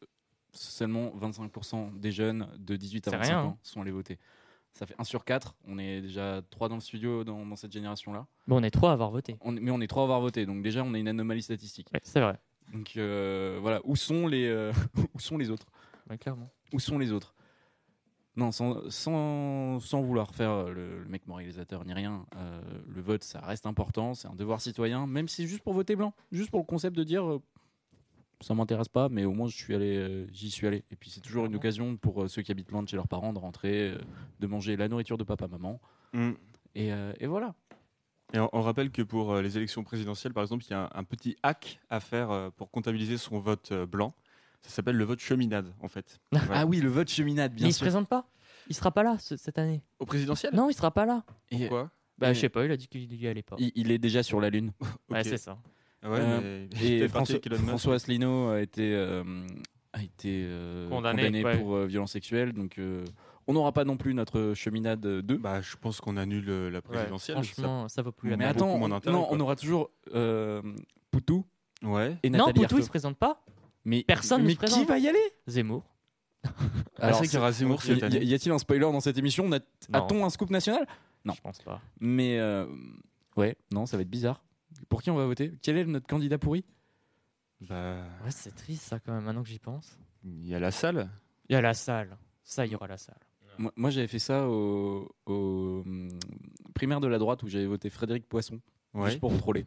seulement 25% des jeunes de 18 à C'est 25 rien, ans hein. sont allés voter. Ça fait 1 sur 4. On est déjà 3 dans le studio dans, dans cette génération-là. Bon, on est trois à avoir voté. On mais on est 3 à avoir voté. Donc déjà, on est une anomalie statistique. c'est vrai. Donc euh, voilà, où sont les, euh, où sont les autres? Ouais, clairement. Où sont les autres? Non, sans, sans, sans vouloir faire euh, le, le mec moralisateur ni rien, euh, le vote, ça reste important, c'est un devoir citoyen, même si c'est juste pour voter blanc, juste pour le concept de dire ça m'intéresse pas, mais au moins je suis allé, euh, j'y suis allé. Et puis c'est toujours une occasion pour euh, ceux qui habitent loin de chez leurs parents de rentrer, euh, de manger la nourriture de papa, maman. Mm. Et, euh, et voilà. Et on, on rappelle que pour euh, les élections présidentielles, par exemple, il y a un, un petit hack à faire euh, pour comptabiliser son vote euh, blanc. Ça s'appelle le vote cheminade, en fait. Voilà. Ah oui, le vote cheminade, bien Mais il se sûr. présente pas Il sera pas là ce- cette année. Au présidentiel? Non, il sera pas là. Pourquoi? Bah, Et- je sais pas, il a dit qu'il y allait pas. Il, il est déjà sur la Lune. Ouais, c'est ça. Ouais, Euh, il et François. François Asselineau a été, euh, a été euh, Condamné, condamné, ouais. pour euh, violence sexuelle. Donc, euh, on n'aura pas non plus notre cheminade 2. Bah, je pense qu'on annule la présidentielle. franchement, ça vaut plus la Mais peine. attends, on, d'intérêt, non, quoi. on aura toujours euh, Poutou Ouais. et Non, Nathalie Poutou, il Arthaud. se présente pas. Mais Personne ne mais se présente. qui va y aller? Zemmour. Ah, c'est vrai qu'il y aura Zemmour cette y- année. Y a-t-il un spoiler dans cette émission? Non. A-t-on un scoop national? Non. Je pense pas. Mais euh, ouais, non, ça va être bizarre. Pour qui on va voter? Quel est notre candidat pourri? Bah, Ouais, c'est triste ça quand même, maintenant que j'y pense. il y a la salle. Il y a la salle. Ça, il y aura la salle. Moi, moi, j'avais fait ça au, au, hum, primaire de la droite où j'avais voté Frédéric Poisson. Ouais. Juste pour troller.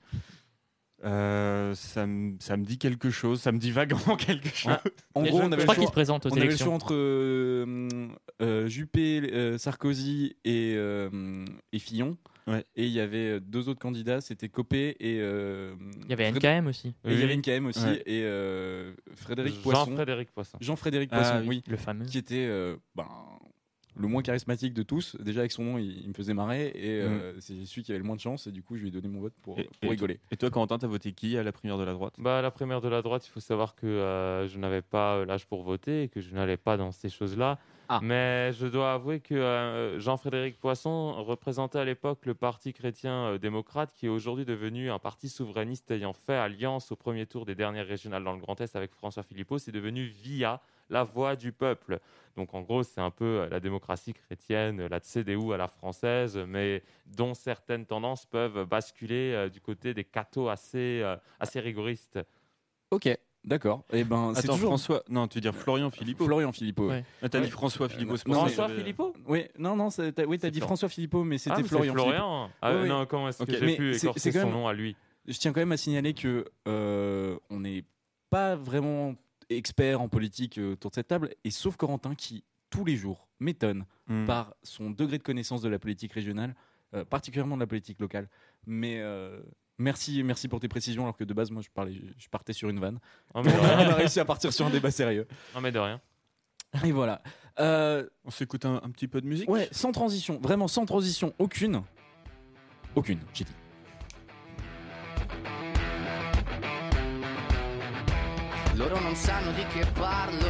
Euh, ça, me, ça me dit quelque chose, ça me dit vaguement quelque chose. Ah, En Les gros, on avait je le crois choix- qu'ils se présentent aux on avait le choix entre euh, euh, Juppé, euh, Sarkozy et, euh, et Fillon. Ouais. Et il y avait euh, deux autres candidats, c'était Copé et. euh, Il y avait Fred- NKM aussi. Il y Oui. avait NKM aussi. Ouais. Et euh, Frédéric Poisson. Jean-Frédéric Poisson. Jean-Frédéric Ah Poisson, oui. oui. Le fameux. Qui était euh, ben, le moins charismatique de tous. Déjà, avec son nom, il, il me faisait marrer. Et euh, c'est celui qui avait le moins de chance. Et du coup, je lui ai donné mon vote pour, Et- pour et- rigoler. Et toi, Corentin, t'as voté qui à la primaire de la droite? Bah, à la primaire de la droite, il faut savoir que euh, je n'avais pas l'âge pour voter et que je n'allais pas dans ces choses-là. Ah. Mais je dois avouer que euh, Jean-Frédéric Poisson représentait à l'époque le Parti chrétien euh, démocrate, qui est aujourd'hui devenu un parti souverainiste ayant fait alliance au premier tour des dernières régionales dans le Grand Est avec François Philippot. C'est devenu via la voix du peuple. Donc en gros, c'est un peu euh, la démocratie chrétienne, la CDU à la française, mais dont certaines tendances peuvent basculer euh, du côté des cathos assez, euh, assez rigoristes. Ok, d'accord. Et ben, c'est Attends, toujours François. Non, tu veux dire Florian Philippot. Florian Philippot. Ouais. Ah, t'as Ouais. dit François Philippot. Non, François Philippot Oui, non, non, t'as- oui, t'as C'est dit Flor- François Philippot, mais c'était Ah, Florian. Florian. Ah, Oui, non, comment est-ce que j'ai Mais pu c'est- écorcher son même- nom à lui Je tiens quand même à signaler que euh, on n'est pas vraiment expert en politique euh, autour de cette table, et sauf Corentin qui tous les jours m'étonne Hmm. par son degré de connaissance de la politique régionale, euh, particulièrement de la politique locale. Mais euh, merci, merci pour tes précisions, alors que de base moi je parlais, je partais sur une vanne. Oh, mais de on a réussi à partir sur un débat sérieux. Non, mais de rien. Et voilà. Euh, On s'écoute un, un petit peu de musique ouais, sans transition, vraiment sans transition, aucune, aucune. J'ai dit. Loro non sanno di che parlo,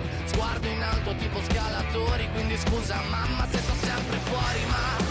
sguardo in alto tipo scalatori, quindi scusa mamma se sto sempre fuori, ma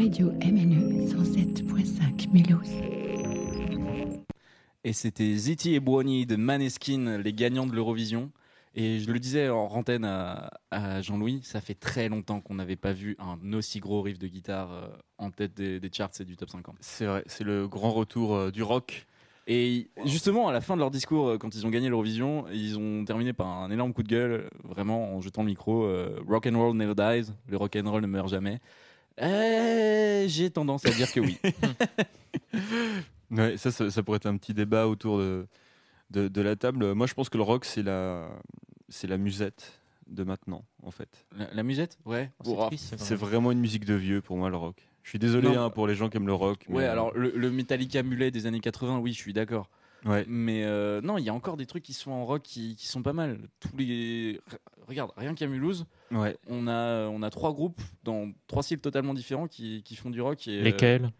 Radio MNE 107.5 Mélos. Et c'était Ziti et Buoni de Maneskin, les gagnants de l'Eurovision. Et je le disais en rantaine à, à Jean-Louis, ça fait très longtemps qu'on n'avait pas vu un aussi gros riff de guitare euh, en tête des, des charts et du top 50. C'est vrai, c'est le grand retour euh, du rock. Et justement, à la fin de leur discours, euh, quand ils ont gagné l'Eurovision, ils ont terminé par un énorme coup de gueule, vraiment en jetant le micro. euh, rock and roll never dies, le rock and roll ne meurt jamais. Eh, J'ai tendance à dire que oui. Ouais, ça, ça, ça pourrait être un petit débat autour de, de, de la table. Moi, je pense que le rock, c'est la, c'est la musette de maintenant, en fait. La, la musette? Ouais. Oh, c'est Ouah. triste, C'est vraiment une musique de vieux pour moi, le rock. Je suis désolé hein, pour les gens qui aiment le rock. mais- Ouais, alors le, le Metallica mulet des années 80, oui, je suis d'accord. Ouais. Mais euh, non, il y a encore des trucs qui sont en rock qui, qui sont pas mal. Tous les Re- regarde, rien qu'à Mulhouse, Ouais. on a on a trois groupes dans trois styles totalement différents qui, qui font du rock. Et, euh, Lesquels?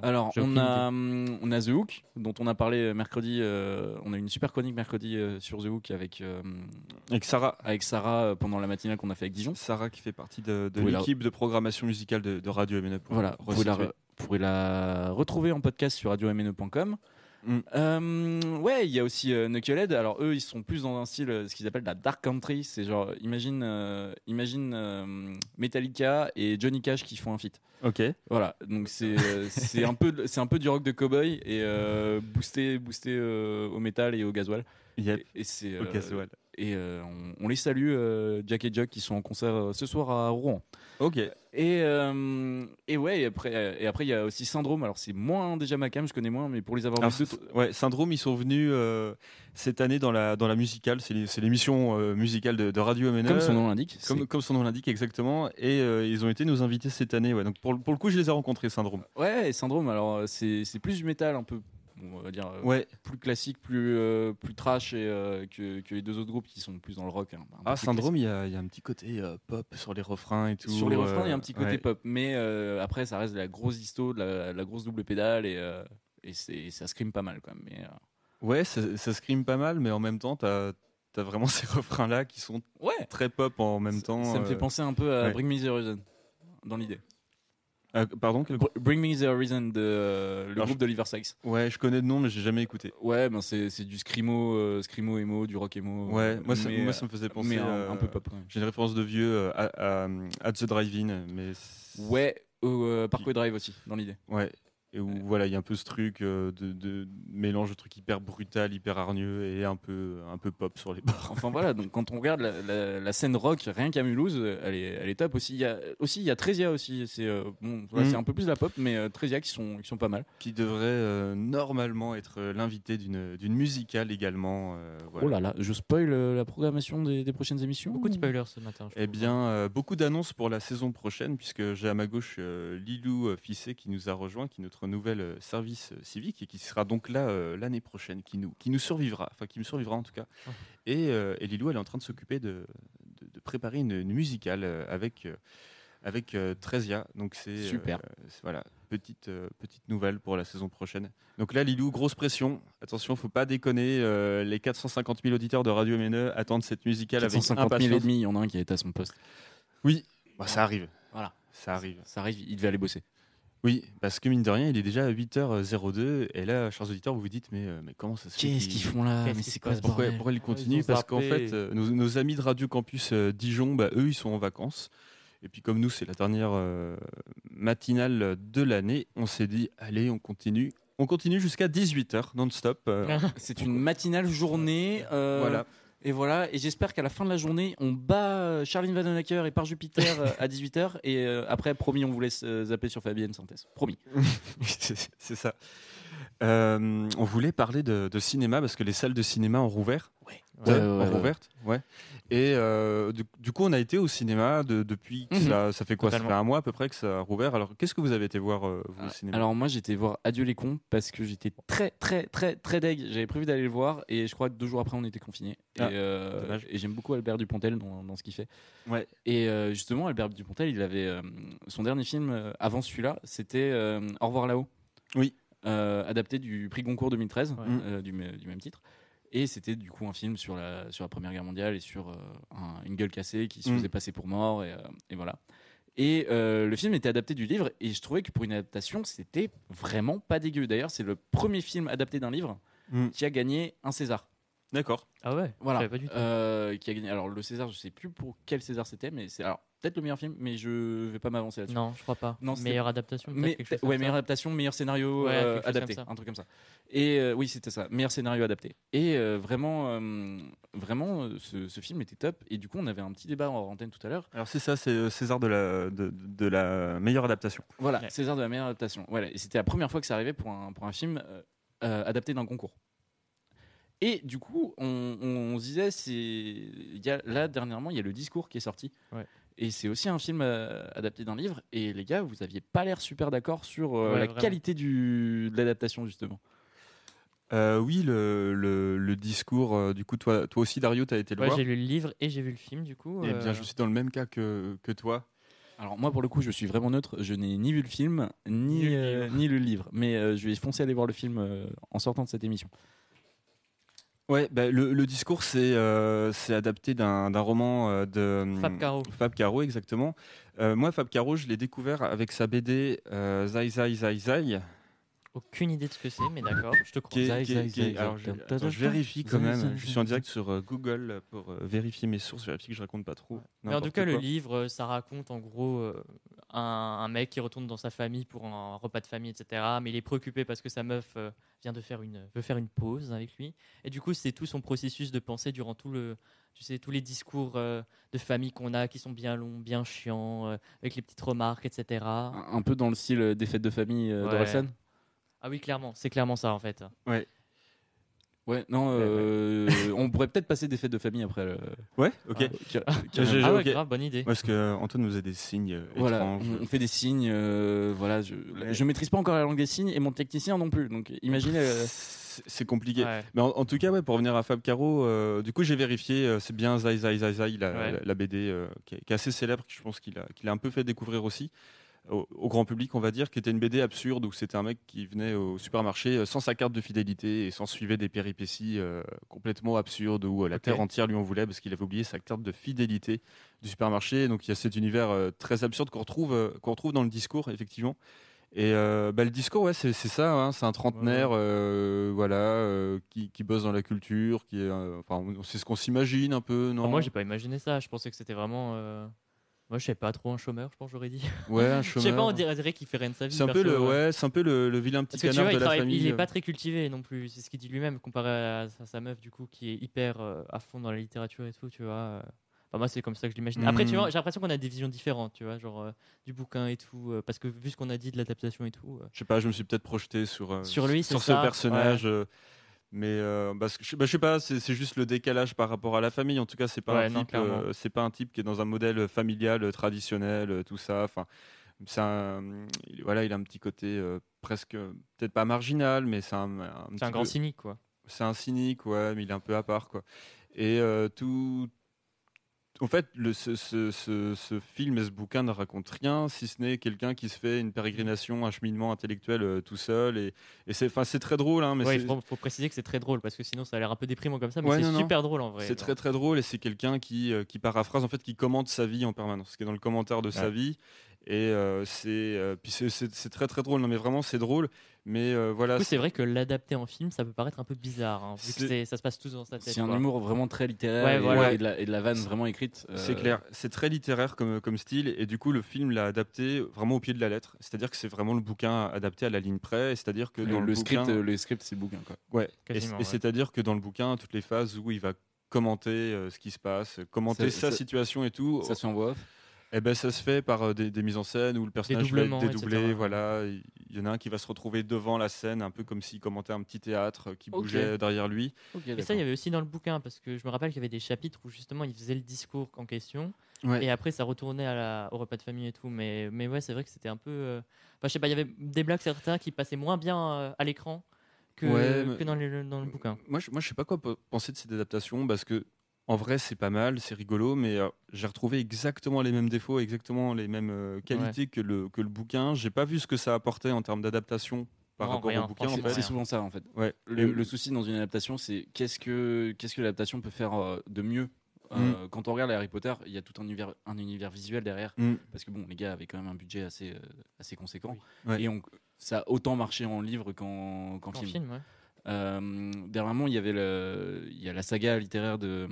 Alors on a hum, on a The Hook dont on a parlé mercredi. euh, on a eu une super chronique mercredi euh, sur The Hook avec euh, Avec Sarah. avec Sarah euh, pendant la matinale qu'on a fait avec Dijon. Sarah qui fait partie de, l'équipe de programmation musicale de, de Radio MNE. pour Voilà, vous pouvez, la, retrouver en podcast sur radiomne.com. Euh, ouais, il y a aussi euh, Knucklehead. Alors eux, ils sont plus dans un style, euh, ce qu'ils appellent la dark country. C'est genre, imagine, euh, imagine Metallica et Johnny Cash qui font un feat. Ok. Voilà, donc c'est c'est un peu c'est un peu du rock de cowboy et boosté boosté au métal et au gasoil. Yep. Et, et c'est Au gasoil. et on, on les salue, Jack et Jock, qui sont en concert ce soir à Rouen. Ok. Et, euh, et ouais, et après, et après il y a aussi Syndrome. Alors c'est moins déjà ma cam, je connais moins, mais pour les avoir Alors, vus, ouais, Syndrome, ils sont venus euh, cette année dans la, dans la musicale. C'est l'émission euh, musicale de, de Radio MNE. Comme son nom l'indique, Comme, son nom l'indique, exactement. Et ils ont été nos invités cette année. Ouais. Donc pour, le- pour le coup, je les ai rencontrés, Syndrome. Ouais, Syndrome, alors c'est plus du métal, un peu, on va dire, euh, Ouais. plus classique, plus, euh, plus trash et, euh, que, que les deux autres groupes qui sont plus dans le rock. hein, Ah, Syndrome, il y a, il y a un petit côté euh, pop sur les refrains et tout. Sur les refrains, il y a un petit côté ouais. pop, mais après, ça reste de la grosse histo, de la, la grosse double pédale, et, et c'est- ça scream pas mal quand même. Mais, Ouais, ça, ça scream pas mal, mais en même temps, t'as as vraiment ces refrains-là qui sont Ouais. très pop en même temps. ça me fait penser un peu à. Bring Me the Horizon, dans l'idée. Ah, pardon quel... Bring Me the Horizon, de, euh, le Alors, groupe d'Oliver Sykes. Ouais, je connais de nom, mais j'ai jamais écouté. Ouais, ben c'est c'est du screamo, euh, screamo emo, du rock emo. Ouais, euh, moi ça, mais, moi ça me faisait penser mais un, euh, un peu pop. quand même. J'ai une référence de vieux euh, à, à, à The Drive-In, mais Ouais, au euh, Parkway Drive aussi, dans l'idée. ouais. Et où voilà, il y a un peu ce truc euh, de, de mélange de trucs hyper brutal, hyper hargneux et un peu un peu pop sur les bords. Enfin voilà, donc quand on regarde la, la- la scène rock, rien qu'à Mulhouse, elle est, elle est top aussi. Il y a aussi, il y a Tresia aussi. C'est euh, bon, voilà, Mm. c'est un peu plus de la pop, mais euh, Tresia qui sont, qui sont pas mal. Qui devrait euh, normalement être l'invité d'une d'une musicale également. euh, voilà. Oh là là, je spoil euh, la programmation des, des prochaines émissions. Beaucoup de spoilers ce matin. Eh bien, euh, beaucoup d'annonces pour la saison prochaine, puisque j'ai à ma gauche euh, Lilou Fissé qui nous a rejoint, qui est notre nouvelle euh, service euh, civique et qui sera donc là euh, l'année prochaine, qui nous, qui nous survivra, enfin qui me survivra en tout cas. Et, euh, et Lilou, elle est en train de s'occuper de, de, de préparer une, une musicale avec, avec Tresia. Donc c'est Super. voilà, petite, petite nouvelle pour la saison prochaine. Donc là, Lilou, grosse pression. Attention, faut pas déconner. les 450 000 auditeurs de Radio MNE attendent cette musicale avec 450 000 et demi, il y en a un qui est à son poste. Oui, bah, ça arrive. Voilà. Ça arrive. Ça arrive, il devait aller bosser. Oui, parce que mine de rien, il est déjà à 8h02. Et là, chers auditeurs, vous vous dites, mais, euh, mais comment ça se fait Qu'est-ce qu'ils font là Qu'est-ce Mais c'est quoi ce pourquoi, bordel pourquoi ils Ah, ils continuent ont Parce qu'en fait, euh, nos, nos amis de Radio Campus euh, Dijon, bah, eux, ils sont en vacances. Et puis comme nous, c'est la dernière euh, matinale de l'année, on s'est dit, allez, on continue. On continue jusqu'à 18h, non-stop. euh, C'est une matinale journée. euh, Voilà. Et voilà, et j'espère qu'à la fin de la journée, on bat euh, Charline Vanhoenacker et par Jupiter euh, à 18h. Et euh, après, promis, on vous laisse zapper sur Fabienne Synthèse. Promis. c'est ça. Euh, on voulait parler de, de cinéma parce que les salles de cinéma ont rouvert. Ouais. Ouais, ont ouais. Et euh, du, du coup, on a été au cinéma de- depuis. que Mhm. ça, ça fait quoi? Ça fait un mois à peu près que ça a rouvert. Alors, qu'est-ce que vous avez été voir euh, vous, au cinéma? Alors moi j'étais voir Adieu les cons parce que j'étais très très très très deg. J'avais prévu d'aller le voir et je crois que deux jours après on était confinés. Ah, et et j'aime beaucoup Albert Dupontel dans, dans ce qu'il fait. Ouais. Et justement Albert Dupontel il avait son dernier film avant celui-là c'était Au revoir là-haut. Oui. Euh, adapté du prix Goncourt 2013 Mm. euh, du, me- du même titre. Et c'était du coup un film sur la, sur la Première Guerre mondiale et sur euh, un- une gueule cassée qui se Mm. faisait passer pour mort. Et, euh, et voilà. Et euh, le film était adapté du livre et je trouvais que pour une adaptation, c'était vraiment pas dégueu. D'ailleurs, c'est le premier film adapté d'un livre Mm. qui a gagné un César. D'accord. Ah ouais Voilà. pas du tout. Euh, qui a gagné. Alors le César, je sais plus pour quel César c'était, mais c'est alors peut-être le meilleur film, mais je vais pas m'avancer là-dessus. Non, je crois pas. Non, Meilleure adaptation, Mais, quelque chose ouais, comme meilleure ça. adaptation, meilleur scénario Ouais, euh, adapté, un truc comme ça. Et euh, oui, c'était ça, meilleur scénario adapté. Et euh, vraiment, euh, vraiment, ce, ce film était top. Et du coup, on avait un petit débat en antenne tout à l'heure. Alors, c'est ça, c'est César de la, de, de la meilleure adaptation. Voilà, César de la meilleure adaptation. Voilà, et c'était la première fois que ça arrivait pour un, pour un film adapté d'un concours. Et du coup, on, on se disait, c'est il y a, là dernièrement, il y a le discours qui est sorti. Ouais. Et c'est aussi un film euh, adapté d'un livre. Et les gars, vous aviez pas l'air super d'accord sur euh, Ouais, la vraiment. qualité du, de l'adaptation justement. Euh, oui, le, le, le discours. euh, du coup, toi, toi aussi, Dario, tu as été le Ouais, voir j'ai lu le livre et j'ai vu le film du coup. Eh bien, je suis dans le même cas que, que toi. Alors moi, pour le coup, je suis vraiment neutre. Je n'ai ni vu le film ni Ni le euh, ni le livre. Mais euh, je vais foncer aller voir le film euh, en sortant de cette émission. Ouais, bah, le, le discours, c'est euh, adapté d'un d'un roman euh, de Fab Caro. Fab Caro, exactement. Euh, moi, Fab Caro, je l'ai découvert avec sa BD euh, Zai Zai Zai Zai. Aucune idée de ce que c'est, mais d'accord, je te crois. Alors, je, attends, vérifie quand même. Je suis en direct sur euh, Google pour euh, vérifier mes sources, vérifier que je raconte pas trop. Mais en tout cas, le livre, euh, ça raconte en gros un, un mec qui retourne dans sa famille pour un repas de famille, etc. Mais il est préoccupé parce que sa meuf vient de faire une, veut faire une pause avec lui. Et du coup, c'est tout son processus de pensée durant tout le, tu sais, tous les discours euh, de famille qu'on a qui sont bien longs, bien chiants, euh, avec les petites remarques, etc. Un un peu dans le style des fêtes de famille euh, Ouais. Ah oui, clairement, c'est clairement ça en fait. Ouais. Ouais, non, euh, on pourrait peut-être passer des fêtes de famille après. le- Ouais, ok. Ah, Ah ouais, ok. grave, bonne idée. Parce que euh, Antoine nous faisait des signes euh, Voilà, étranges. on- fait des signes. euh, voilà, je, je maîtrise pas encore la langue des signes et mon technicien non plus. Donc imaginez. euh, C'est compliqué. Ouais. Mais en, en tout cas, ouais, pour revenir à Fab Caro, euh, du coup, j'ai vérifié, euh, c'est bien Zai Zai Zai Zai, la, Ouais. la- la BD euh, qui, est, qui est assez célèbre, que je pense qu'il a, qu'il a un peu fait découvrir aussi au, au grand public, on va dire, qui était une BD absurde où c'était un mec qui venait au supermarché euh, sans sa carte de fidélité et s'en suivait des péripéties euh, complètement absurdes où euh, la terre entière lui en voulait parce qu'il avait oublié sa carte de fidélité du supermarché. Donc il y a cet univers euh, très absurde qu'on retrouve, qu'on retrouve dans le discours, effectivement. Et euh, bah, le discours, ouais, c'est ça. hein, c'est un trentenaire, euh, voilà, euh, qui, qui bosse dans la culture, qui est, enfin, c'est ce qu'on s'imagine un peu, non? Ah, moi, j'ai pas imaginé ça. Je pensais que c'était vraiment. Moi, je sais pas trop un chômeur, je pense, j'aurais dit. Ouais, un Je sais pas, chômeur. on dirait dirait qu'il fait rien de sa vie. C'est un peu le, ouais, c'est un peu le, le vilain petit canard vois, de la famille. il est euh. pas très cultivé non plus, c'est ce qu'il dit lui-même, comparé à sa, sa meuf, du coup, qui est hyper euh, à fond dans la littérature et tout, tu vois. euh. Enfin, moi, c'est comme ça que je l'imagine. Après, tu Mhm. vois, j'ai l'impression qu'on a des visions différentes, tu vois, genre euh, du bouquin et tout, euh, parce que vu ce qu'on a dit de l'adaptation et tout. Je sais pas, je me suis peut-être projeté sur, Sur lui, sur ça, ce personnage. ouais. Mais euh, parce que je, bah, je sais pas, c'est juste le décalage par rapport à la famille. En tout cas, c'est pas Ouais, un non, type, clairement. euh, c'est pas un type qui est dans un modèle familial euh, traditionnel, euh, tout ça. Enfin, un, il- voilà, il a un petit côté euh, presque, peut-être pas marginal, mais c'est un, C'est un petit grand peu- cynique, quoi. C'est un cynique, ouais, mais il est un peu à part, quoi. Et tout. En fait, le, ce, ce- ce- ce film et ce bouquin ne racontent rien, si ce n'est quelqu'un qui se fait une pérégrination, un cheminement intellectuel euh, tout seul. Et, et c'est, très drôle, hein, mais Ouais, faut, faut préciser que c'est très drôle, parce que sinon, ça a l'air un peu déprimant comme ça, mais Ouais, c'est non, non. super drôle en vrai. C'est très très drôle et c'est quelqu'un qui, euh, qui paraphrase, en fait, qui commente sa vie en permanence, qui est dans le commentaire de sa vie. Et euh, c'est, euh, puis c'est, c'est- c'est très très drôle. Non, mais vraiment, c'est drôle. Mais euh, voilà. Du coup, c'est vrai que l'adapter en film, ça peut paraître un peu bizarre, hein, vu que C'est- c'est- ça se passe tous dans sa tête. C'est un quoi. humour vraiment très littéraire Ouais, et, voilà. et de la, et de la vanne vraiment écrite. C'est euh, clair, c'est très littéraire comme, comme style et du coup le film l'a adapté vraiment au pied de la lettre. C'est-à-dire que c'est vraiment le bouquin adapté à la ligne près. C'est-à-dire que Le- dans le, le bouquin, script, le script, c'est le bouquin, quoi. Ouais. Et, Quasiment, et ouais. c'est-à-dire que dans le bouquin, toutes les phases où il va commenter euh, ce qui se passe, commenter Ça- sa ça- situation et tout. Ça se en voix off. Eh ben, ça se fait par euh, des, des mises en scène où le personnage va être dédoublé. etc. Voilà, il y en a un qui va se retrouver devant la scène, un peu comme s'il commentait un petit théâtre euh, qui bougeait derrière lui. Et ça, il y avait aussi dans le bouquin, parce que je me rappelle qu'il y avait des chapitres où justement il faisait le discours en question, Ouais. et après ça retournait à la, au repas de famille et tout. Mais, mais ouais, c'est vrai que c'était un peu. euh, Enfin, je sais pas, il y avait des blagues certains qui passaient moins bien euh, à l'écran que, Ouais, que dans, le, dans le bouquin. Moi, je, moi, je sais pas quoi pe- penser de cette adaptation parce que, en vrai, c'est pas mal, c'est rigolo, mais euh, j'ai retrouvé exactement les mêmes défauts, exactement les mêmes euh, qualités que, le, que le bouquin. J'ai pas vu ce que ça apportait en termes d'adaptation par Non, rapport rien, au bouquin. En franchement, fait. C'est souvent ça en fait. Ouais. Le, souci dans une adaptation, c'est qu'est-ce que qu'est-ce que l'adaptation peut faire euh, de mieux? Euh, Quand on regarde les Harry Potter, il y a tout un univers, un univers visuel derrière, Mm. parce que bon, les gars avaient quand même un budget assez euh, assez conséquent, Ouais. et on, ça a autant marché en livre qu'en qu'en En film. film, ouais. Euh, dernièrement, il y avait le, il y a la saga littéraire de,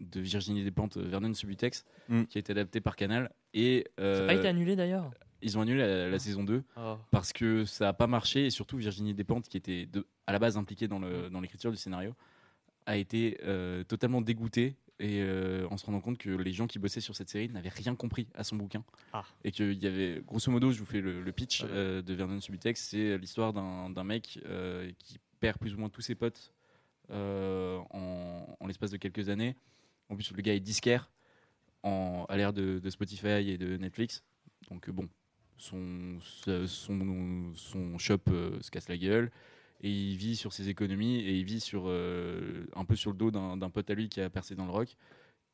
de Virginie Despentes, Vernon Subutex, Mm. qui a été adaptée par Canal. Et Ça n'a pas euh, été annulé d'ailleurs ils ont annulé la, la saison 2 Oh. parce que ça n'a pas marché et surtout Virginie Despentes qui était de- à la base impliquée dans le- dans l'écriture du scénario a été euh, totalement dégoûtée et euh, en se rendant compte que les gens qui bossaient sur cette série n'avaient rien compris à son bouquin Ah. et qu'il y avait grosso modo je vous fais le, le pitch euh, de Vernon Subutex c'est l'histoire d'un d'un mec euh, qui perd plus ou moins tous ses potes euh, en, en l'espace de quelques années. En plus le gars est disquaire en, à l'ère de, de Spotify et de Netflix. Donc bon son, son, son shop euh, se casse la gueule. Et il vit sur ses économies et il vit sur, euh, un peu sur le dos d'un d'un pote à lui qui a percé dans le rock.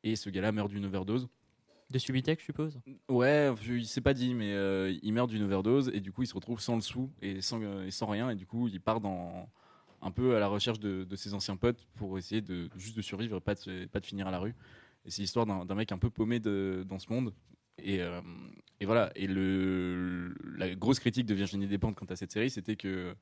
Et ce gars-là meurt d'une overdose. De Subutex, je suppose? Ouais, il s'est pas dit, mais euh, il meurt d'une overdose et du coup il se retrouve sans le sou et sans, et sans rien. Et du coup il part dans un peu à la recherche de, de ses anciens potes pour essayer de juste de survivre et pas de, pas de finir à la rue. Et c'est l'histoire d'un mec un peu paumé de- dans ce monde. Et, euh, et voilà. Et le, la grosse critique de Virginie Despentes quant à cette série, c'était que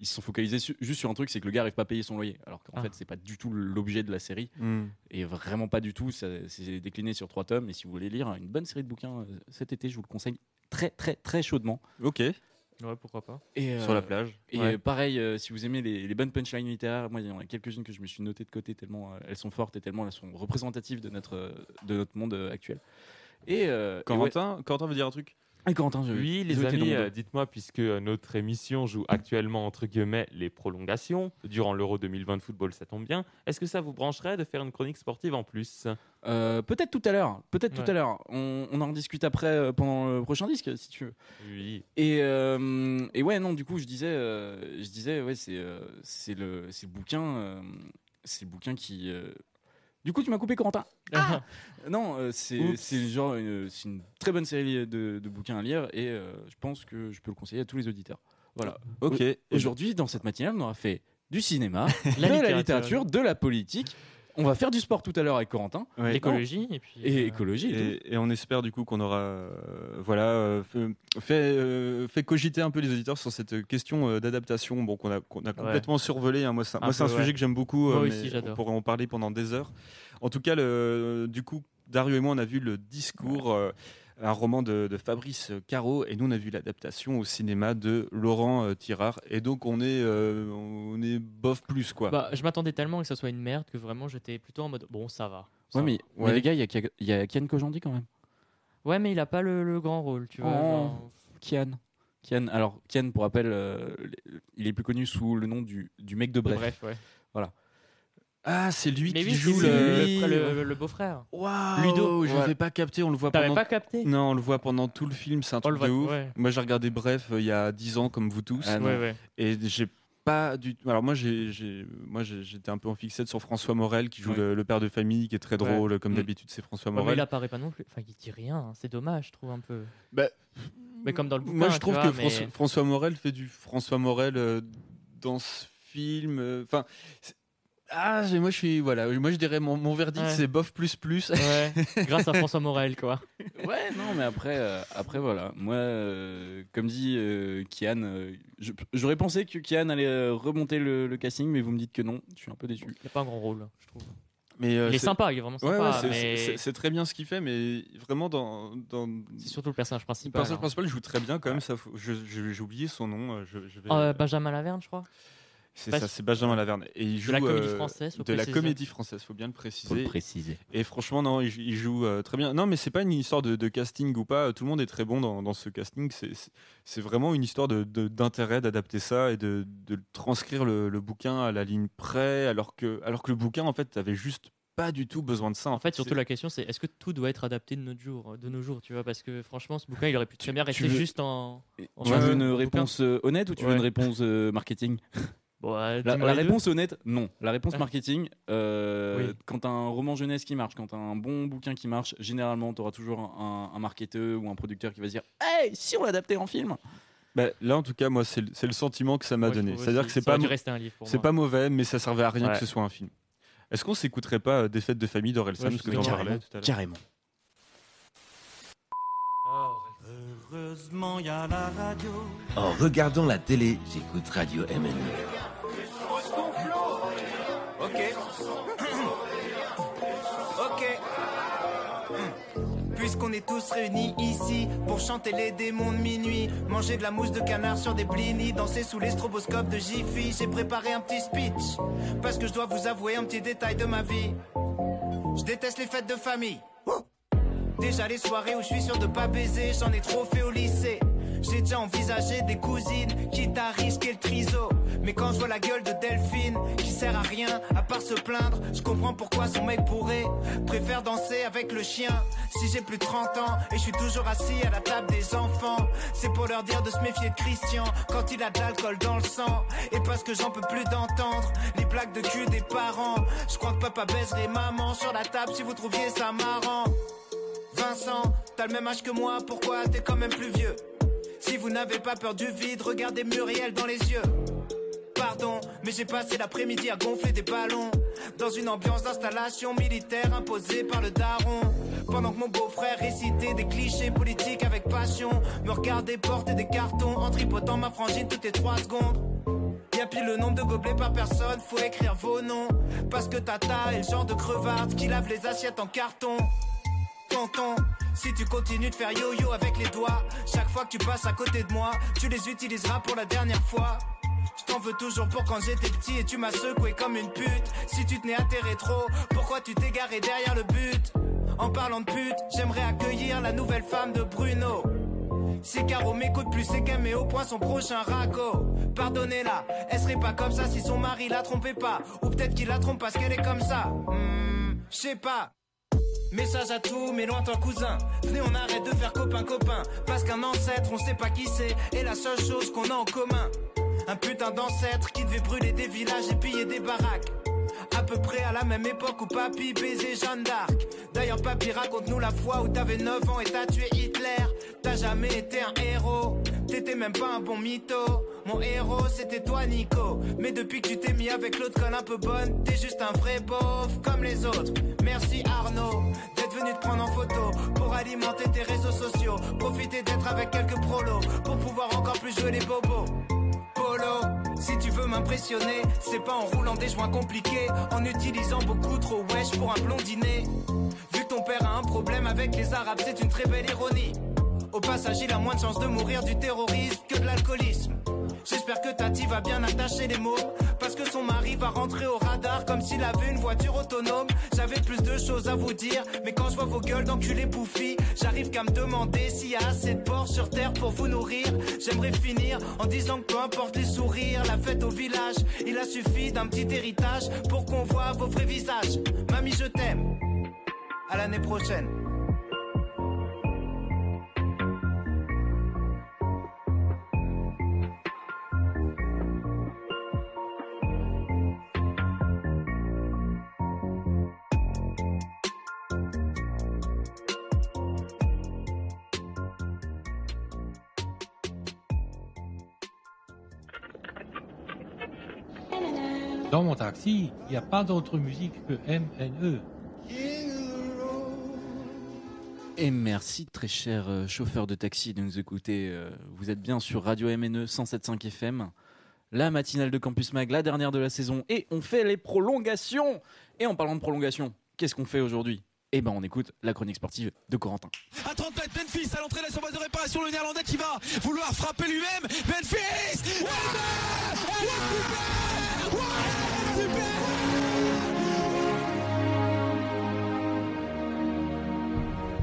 ils se sont focalisés su- juste sur un truc, c'est que le gars n'arrive pas à payer son loyer. Alors qu'en Ah. fait, c'est pas du tout l'objet de la série. Mm. Et vraiment pas du tout. Ça- C'est décliné sur trois tomes. Et si vous voulez lire une bonne série de bouquins euh, cet été, je vous le conseille très très très chaudement. Ok. Ouais, pourquoi pas. Et, Sur la plage. Et Ouais. euh, pareil, euh, si vous aimez les, les bonnes punchlines littéraires, moi il y en a quelques-unes que je me suis noté de côté tellement euh, elles sont fortes et tellement elles sont représentatives de notre, euh, de notre monde euh, actuel. Et, euh, et Corentin, Corentin veut dire un truc? ouais. Et je, Oui, les dans amis, euh, dites-moi, puisque euh, notre émission joue actuellement, entre guillemets, les prolongations, durant l'Euro 2020 de football, ça tombe bien, est-ce que ça vous brancherait de faire une chronique sportive en plus? Euh, peut-être tout à l'heure, peut-être Ouais. tout à l'heure. On, on en discute après euh, pendant le prochain disque si tu veux. Oui. Et, et ouais, non, du coup, je disais, je disais, ouais, c'est le, le bouquin, c'est le bouquin qui. Du coup, tu m'as coupé, Corentin. Ah non, euh, c'est genre une, c'est une très bonne série de, de bouquins à lire et euh, je pense que je peux le conseiller à tous les auditeurs. Voilà. Ok. Au- Aujourd'hui, dans cette matinale, on aura fait du cinéma, de la littérature, de la politique. On va faire du sport tout à l'heure avec Corentin. Ouais. L'écologie, et puis. Et euh, écologie. Et, tout. Et, et on espère du coup qu'on aura euh, voilà euh, fait, fait, euh, fait cogiter un peu les auditeurs sur cette question euh, d'adaptation bon qu'on a complètement survolé hein. moi c'est Un sujet ouais. que j'aime beaucoup Moi aussi, mais j'adore. on pourrait en parler pendant des heures en tout cas le, du coup Dario et moi on a vu le discours euh, un roman de, de Fabrice Caro et nous on a vu l'adaptation au cinéma de Laurent euh, Tirard et donc on est euh, on est bof plus quoi Bah, je m'attendais tellement que ça soit une merde que vraiment j'étais plutôt en mode bon, ça va. ça Ouais, mais, va. mais Ouais. les gars, il y y a Kian Kojandi quand même. Ouais, mais il a pas le, le grand rôle, tu vois. Oh, genre- Kian. Kian. Alors, Kian, pour rappel, euh, il est plus connu sous le nom du, du mec de Bref. Bref, ouais. Voilà. Ah c'est lui Mais qui oui, joue c'est le, lui, le, le- le beau-frère. Waouh, Ludo, je ouais. n'avais pas capté, on le voit T'avais pendant pas capté? Non, on le voit pendant tout le film, c'est un On le truc de voit, ouf. ouais. Moi, j'ai regardé Bref euh, il y a 10 ans, comme vous tous. Ah, non. Ouais, ouais. Et j'ai pas du tout. Alors, moi, j'ai, j'ai- moi, j'ai- j'étais un peu en fixette sur François Morel, qui joue Ouais. le, le père de famille, qui est très Ouais. drôle, comme Mm. d'habitude, c'est François Ouais, mais Morel. il apparaît pas non plus. Enfin, il dit rien. hein. C'est dommage, je trouve un peu. Bah, Mais comme dans le bouquin. moi, je tu trouve vois, que mais- François, François Morel fait du François Morel euh, dans ce film. euh, Enfin. c'est- ah, moi, je suis. Voilà, moi, je dirais mon, mon verdict, Ouais. c'est bof plus plus. Ouais, grâce à François Morel, quoi. Ouais, non, mais après, euh, après voilà. Moi, euh, comme dit euh, Kian, euh, j'aurais pensé que Kian allait remonter le, le casting, mais vous me dites que non. Je suis un peu déçu. Il a pas un grand rôle, je trouve. Mais, euh, il est sympa, il est vraiment sympa. ouais, c'est- mais c'est- c'est très bien ce qu'il fait, mais vraiment dans. dans... c'est surtout le personnage Le principal. personnage hein. principal joue très bien quand même. J'ai oublié son nom. Je, je vais- Euh, Benjamin Laverne, je crois. C'est ça, c'est Benjamin Laverne. Et il joue la comédie euh, française, faut de la comédie française, faut bien le préciser. préciser. Et franchement, non, il, joue- il joue euh, très bien. Non, mais c'est pas une histoire de, de casting ou pas. Tout le monde est très bon dans, dans ce casting. C'est- vraiment une histoire de- de- d'intérêt d'adapter ça et de, de transcrire le, le bouquin à la ligne près, alors que, alors que le bouquin, en fait, avait juste pas du tout besoin de ça. En fait, surtout la question, c'est est-ce que tout doit être adapté de notre jour, de nos jours, tu vois? Parce que franchement, ce bouquin, il aurait pu très bien rester veux- juste en. en Tu veux de une réponse euh, honnête ou tu veux une réponse euh, marketing? Bon, La, réponse honnête, non. La réponse Ah. marketing, euh, Oui. quand un roman jeunesse qui marche, quand un bon bouquin qui marche, généralement, t'auras toujours un, un marketeur ou un producteur qui va se dire Hey, si on l'adaptait en film Bah, là, en tout cas, moi, c'est le, sentiment que ça m'a donné. C'est-à-dire que c'est pas, c'est pas mauvais, mais ça servait à rien Ouais. que ce soit un film. Est-ce qu'on s'écouterait pas euh, des fêtes de famille Ouais, parce que t'en parlais tout à l'heure Carrément. Heureusement, y a la radio. En regardant la télé, j'écoute Radio MNE. Ok. Puisqu'on est tous réunis ici pour chanter les démons de minuit, manger de la mousse de canard sur des blinis, danser sous les stroboscopes de Jiffy, j'ai préparé un petit speech. Parce que je dois vous avouer un petit détail de ma vie. Je déteste les fêtes de famille. Déjà les soirées où je suis sûr de pas baiser, j'en ai trop fait au lycée. J'ai déjà envisagé des cousines, quitte à risquer le triso. Mais quand je vois la gueule de Delphine, qui sert à rien à part se plaindre, je comprends pourquoi son mec pourrait préfère danser avec le chien. Si j'ai plus de 30 ans et je suis toujours assis à la table des enfants, c'est pour leur dire de se méfier de Christian quand il a de l'alcool dans le sang. Et parce que j'en peux plus d'entendre les blagues de cul des parents. Je crois que papa baiserait maman sur la table si vous trouviez ça marrant. Vincent, t'as le même âge que moi, pourquoi t'es quand même plus vieux? Si vous n'avez pas peur du vide, regardez Muriel dans les yeux. Pardon, mais j'ai passé l'après-midi à gonfler des ballons dans une ambiance d'installation militaire imposée par le daron. Pendant que mon beau-frère récitait des clichés politiques avec passion, me regardait porter des cartons en tripotant ma frangine toutes les trois secondes. Y'a pile le nombre de gobelets par personne, faut écrire vos noms. Parce que Tata est le genre de crevarde qui lave les assiettes en carton. Tonton, Si tu continues de faire yo-yo avec les doigts, chaque fois que tu passes à côté de moi, tu les utiliseras pour la dernière fois. Je t'en veux toujours pour quand j'étais petit et tu m'as secoué comme une pute. Si tu tenais à tes rétros, pourquoi tu t'es garé derrière le but? En parlant de pute, j'aimerais accueillir la nouvelle femme de Bruno. Si Caro m'écoute plus, c'est qu'elle met au point son prochain raco. Pardonnez-la, elle serait pas comme ça si son mari la trompait pas. Ou peut-être qu'il la trompe parce qu'elle est comme ça. Hmm, je pas. Message à tous mes lointains cousins. Venez, on arrête de faire copain-copain. Parce qu'un ancêtre, on sait pas qui c'est. Et la seule chose qu'on a en commun. Un putain d'ancêtre qui devait brûler des villages et piller des baraques. À peu près à la même époque où papy baisait Jeanne d'Arc. D'ailleurs, papy, raconte-nous la fois où t'avais 9 ans et t'as tué Hitler. T'as jamais été un héros. T'étais même pas un bon mytho. Mon héros, c'était toi, Nico. Mais depuis que tu t'es mis avec l'autre conne un peu bonne, t'es juste un vrai pauvre comme les autres. Merci Arnaud d'être venu te prendre en photo pour alimenter tes réseaux sociaux. Profiter d'être avec quelques prolos pour pouvoir encore plus jouer les bobos. Si tu veux m'impressionner, c'est pas en roulant des joints compliqués, en utilisant beaucoup trop wesh pour un blondinet. Vu ton père a un problème avec les arabes, c'est une très belle ironie. Au passage, il a moins de chances de mourir du terrorisme que de l'alcoolisme. J'espère que Tati va bien attacher les mots. Parce que son mari va rentrer au radar Comme s'il avait une voiture autonome. J'avais plus de choses à vous dire Mais quand je vois vos gueules d'enculés bouffis J'arrive qu'à me demander s'il y a assez de porc sur terre pour vous nourrir. J'aimerais finir en disant que peu importe les sourires La fête au village Il a suffi d'un petit héritage Pour qu'on voit vos vrais visages. Mamie je t'aime. À l'année prochaine mon taxi, il n'y a pas d'autre musique que E. MNE. Et merci très cher euh, chauffeur de taxi de nous écouter. Euh, Vous êtes bien sur Radio E MNE 107.5 FM, la matinale de Campus Mag, la dernière de la saison, et on fait les prolongations. Et en parlant de prolongation, qu'est-ce qu'on fait aujourd'hui Eh ben, on écoute la chronique sportive de Corentin. À 30 mètres, Memphis à l'entrée de la surface de réparation, le néerlandais qui va vouloir frapper lui-même. Memphis Ouais Ouais,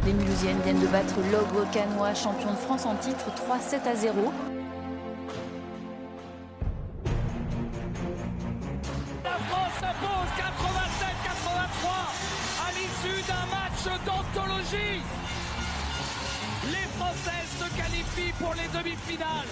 Les Mulhousiennes viennent de battre l'Ogre Canois, champion de France en titre 3-7 à 0. La France s'impose 87-83 à l'issue d'un match d'anthologie. Les Françaises se qualifient pour les demi-finales.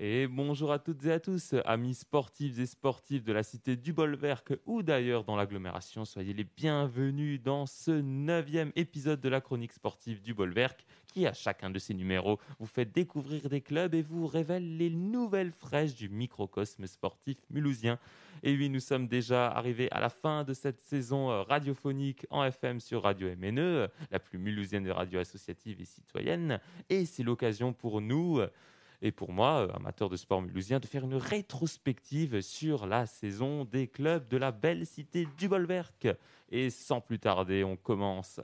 Et bonjour à toutes et à tous, amis sportifs et sportifs de la cité du Bolwerk ou d'ailleurs dans l'agglomération. Soyez les bienvenus dans ce neuvième épisode de la chronique sportive du Bolwerk qui, à chacun de ses numéros, vous fait découvrir des clubs et vous révèle les nouvelles fraîches du microcosme sportif mulhousien. Et oui, nous sommes déjà arrivés à la fin de cette saison euh, radiophonique en FM sur Radio MNE, euh, la plus mulhousienne des radios associatives et citoyennes. Et c'est l'occasion pour nous euh, et pour moi, euh, amateur de sport mulhousien, de faire une rétrospective sur la saison des clubs de la belle cité du Bolwerk. Et sans plus tarder, on commence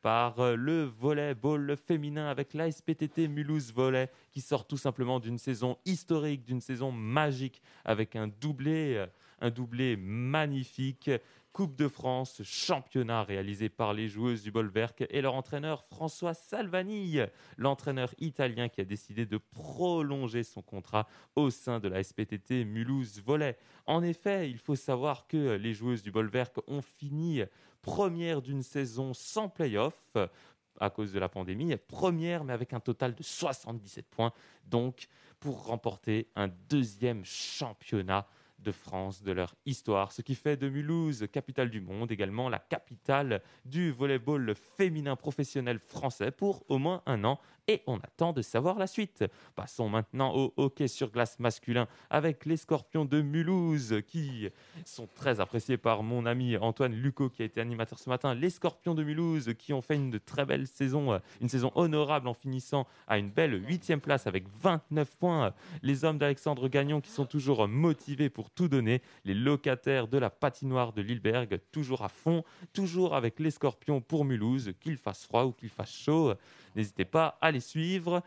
par euh, le volleyball féminin avec l'ASPTT Mulhouse Volley qui sort tout simplement d'une saison historique, d'une saison magique avec un doublé, euh, un doublé magnifique. Coupe de France, championnat réalisé par les joueuses du Bolwerk et leur entraîneur François Salvani, l'entraîneur italien qui a décidé de prolonger son contrat au sein de la SPTT Mulhouse Volley. En effet, il faut savoir que les joueuses du Bolwerk ont fini première d'une saison sans play-off à cause de la pandémie, première mais avec un total de 77 points, donc pour remporter un deuxième championnat de France de leur histoire, ce qui fait de Mulhouse, capitale du monde, également la capitale du volleyball féminin professionnel français pour au moins un an et on attend de savoir la suite. Passons maintenant au hockey sur glace masculin avec les Scorpions de Mulhouse qui sont très appréciés par mon ami Antoine Lucot qui a été animateur ce matin. Les Scorpions de Mulhouse qui ont fait une très belle saison, euh, une saison honorable en finissant à une belle huitième place avec 29 points. Les hommes d'Alexandre Gagnon qui sont toujours motivés pour tout donner. Les locataires de la patinoire de Lilleberg toujours à fond, toujours avec les Scorpions pour Mulhouse, qu'il fasse froid ou qu'il fasse chaud. N'hésitez pas à les suivre.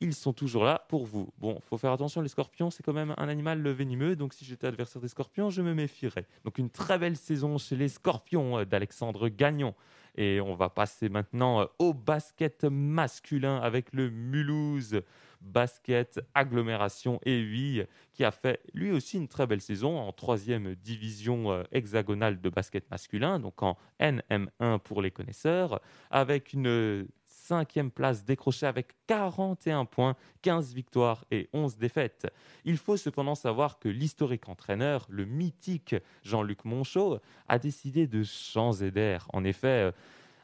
Ils sont toujours là pour vous. Bon, faut faire attention, les scorpions, c'est quand même un animal venimeux, donc si j'étais adversaire des scorpions, je me méfierais. Donc une très belle saison chez les scorpions euh, d'Alexandre Gagnon. Et on va passer maintenant euh, au basket masculin avec le Mulhouse Basket Agglomération 8 qui a fait lui aussi une très belle saison en troisième division euh, hexagonale de basket masculin, donc en NM1 pour les connaisseurs, avec une cinquième place décrochée avec 41 points, 15 victoires et 11 défaites. Il faut cependant savoir que l'historique entraîneur, le mythique Jean-Luc Monchot, a décidé de changer d'air. En effet, euh,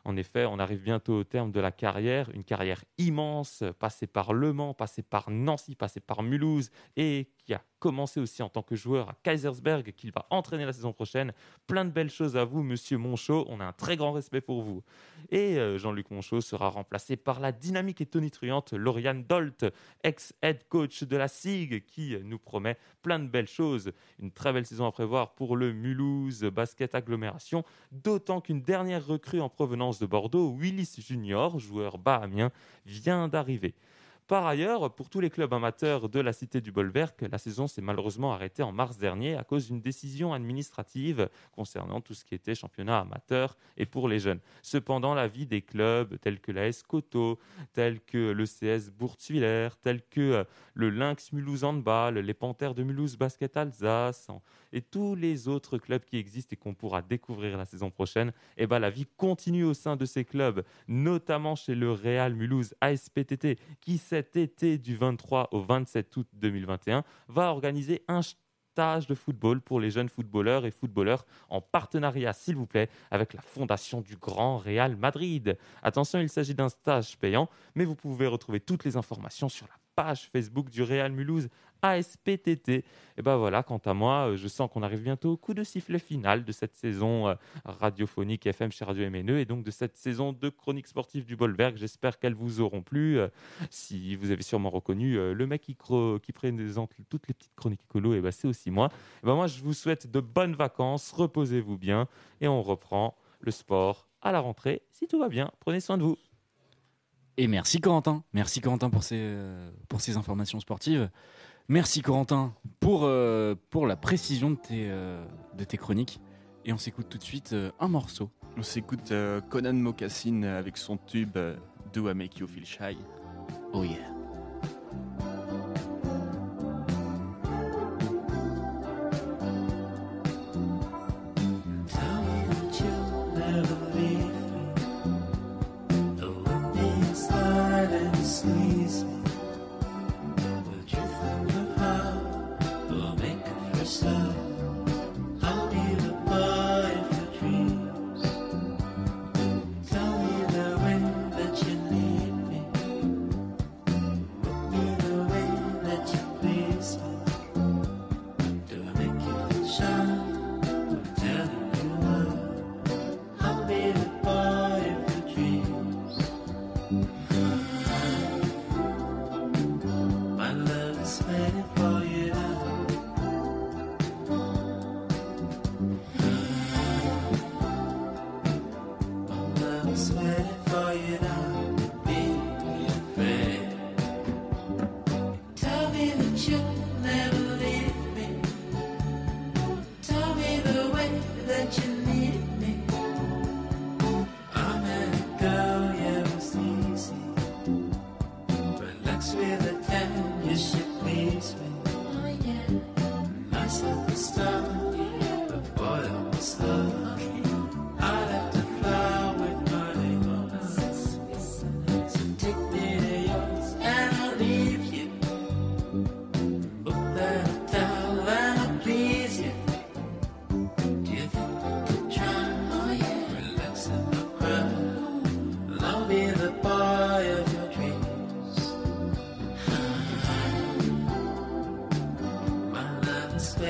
en effet, on arrive bientôt au terme de la carrière, une carrière immense, passée par Le Mans, passée par Nancy, passée par Mulhouse, et qui a commencé aussi en tant que joueur à Kaisersberg, qu'il va entraîner la saison prochaine. Plein de belles choses à vous, monsieur Monchot. On a un très grand respect pour vous. Et euh, Jean-Luc Monchot sera remplacé par la dynamique et tonitruante Lauriane Dolt, ex-head coach de la SIG, qui nous promet plein de belles choses. Une très belle saison à prévoir pour le Mulhouse Basket Agglomération, d'autant qu'une dernière recrue en provenance de Bordeaux, Willis Junior, joueur bahamien, vient d'arriver. Par ailleurs, pour tous les clubs amateurs de la cité du Bolwerk, la saison s'est malheureusement arrêtée en mars dernier à cause d'une décision administrative concernant tout ce qui était championnat amateur et pour les jeunes. Cependant, la vie des clubs tels que la Coto, tels que le CS Bourtzwiller, tels que euh, le Lynx Mulhouse Handball, les Panthères de Mulhouse Basket Alsace et tous les autres clubs qui existent et qu'on pourra découvrir la saison prochaine, eh ben, la vie continue au sein de ces clubs, notamment chez le Real Mulhouse ASPTT qui cet été du 23 au 27 août 2021 va organiser un stage de football pour les jeunes footballeurs et footballeurs en partenariat, s'il vous plaît, avec la fondation du Grand Real Madrid. Attention, il s'agit d'un stage payant, mais vous pouvez retrouver toutes les informations sur la page Facebook du Real Mulhouse ASPTT. Et ben voilà, quant à moi, euh, je sens qu'on arrive bientôt au coup de sifflet final de cette saison euh, radiophonique FM chez Radio MNE et donc de cette saison de chronique sportive du Bolberg. J'espère qu'elles vous auront plu. Euh, Si vous avez sûrement reconnu le mec qui, présente toutes les petites chroniques écolo, et ben c'est aussi moi. Ben moi, je vous souhaite de bonnes vacances, reposez-vous bien et on reprend le sport à la rentrée si tout va bien. Prenez soin de vous. Et merci Corentin. Merci Corentin pour ces, pour ces informations sportives. Merci Corentin pour, euh, pour la précision de tes, euh, de tes chroniques. Et on s'écoute tout de suite euh, un morceau. On s'écoute Conan Mocassin avec son tube Do I Make You Feel Shy? Oh yeah.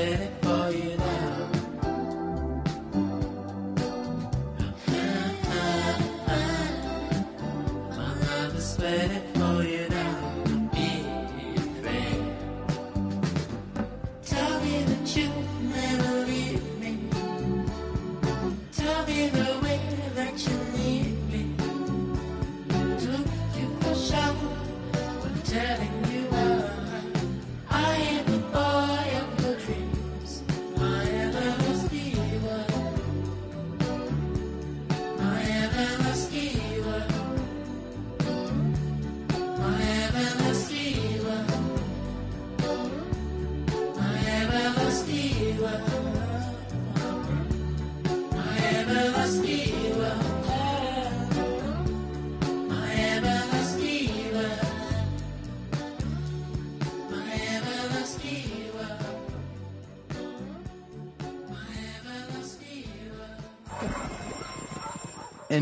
good.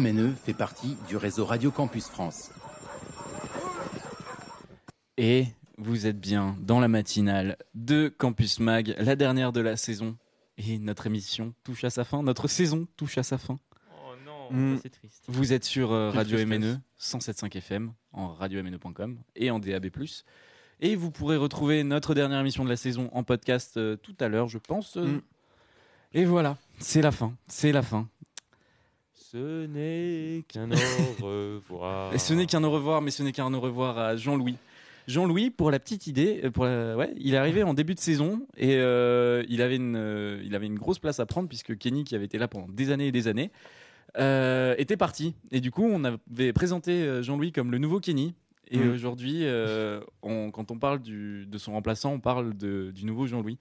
MNE fait partie du réseau Radio Campus France. Et vous êtes bien dans la matinale de Campus Mag, la dernière de la saison. Et notre émission touche à sa fin, notre saison touche à sa fin. Oh non, Mm. c'est triste. Vous êtes sur euh, Radio. MNE 107.5 FM, en radio-mne.com et en DAB+. Et vous pourrez retrouver notre dernière émission de la saison en podcast euh, tout à l'heure, je pense. euh. Mm. Et voilà, c'est la fin, c'est la fin. Ce n'est qu'un au revoir. Ce n'est qu'un au revoir, mais ce n'est qu'un au revoir à Jean-Louis. Jean-Louis, pour la petite idée, euh, pour la- ouais, il est arrivé en début de saison et euh, il, avait une, euh, il avait une grosse place à prendre puisque Kenny, qui avait été là pendant des années et des années, euh, était parti. Et du coup, on avait présenté Jean-Louis comme le nouveau Kenny. Et Mm. aujourd'hui, on- quand on parle du- de son remplaçant, on parle de- du nouveau Jean-Louis.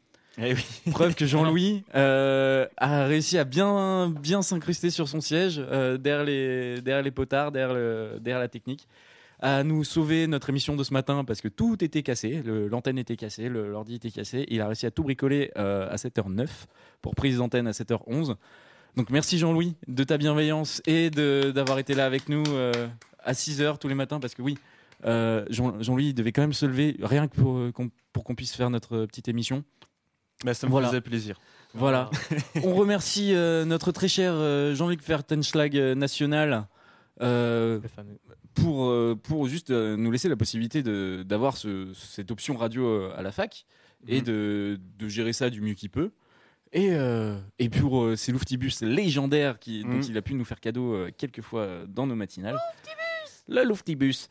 Preuve que Jean-Louis euh, a réussi à bien, bien s'incruster sur son siège, euh, derrière, les, derrière les potards, derrière, le- derrière la technique, à nous sauver notre émission de ce matin parce que tout était cassé, l'antenne était cassée, l'ordi était cassé. Il a réussi à tout bricoler euh, à 7h09 pour prise d'antenne à 7h11. Donc merci Jean-Louis de ta bienveillance et d'avoir été là avec nous à 6h tous les matins parce que oui, Jean- Jean-Louis devait quand même se lever rien que pour pour qu'on puisse faire notre petite émission. Bah, ça me Voilà. faisait plaisir. Voilà. On remercie euh, notre très cher euh, Jean-Luc Vertenschlag euh, national euh, pour, euh, pour juste euh, nous laisser la possibilité de- d'avoir ce- cette option radio euh, à la fac et Mhm. de, de gérer ça du mieux qu'il peut. Et, euh, et pour euh, ces Louftibus légendaires qui, dont Mhm. il a pu nous faire cadeau euh, quelques fois dans nos matinales. Le Louftibus.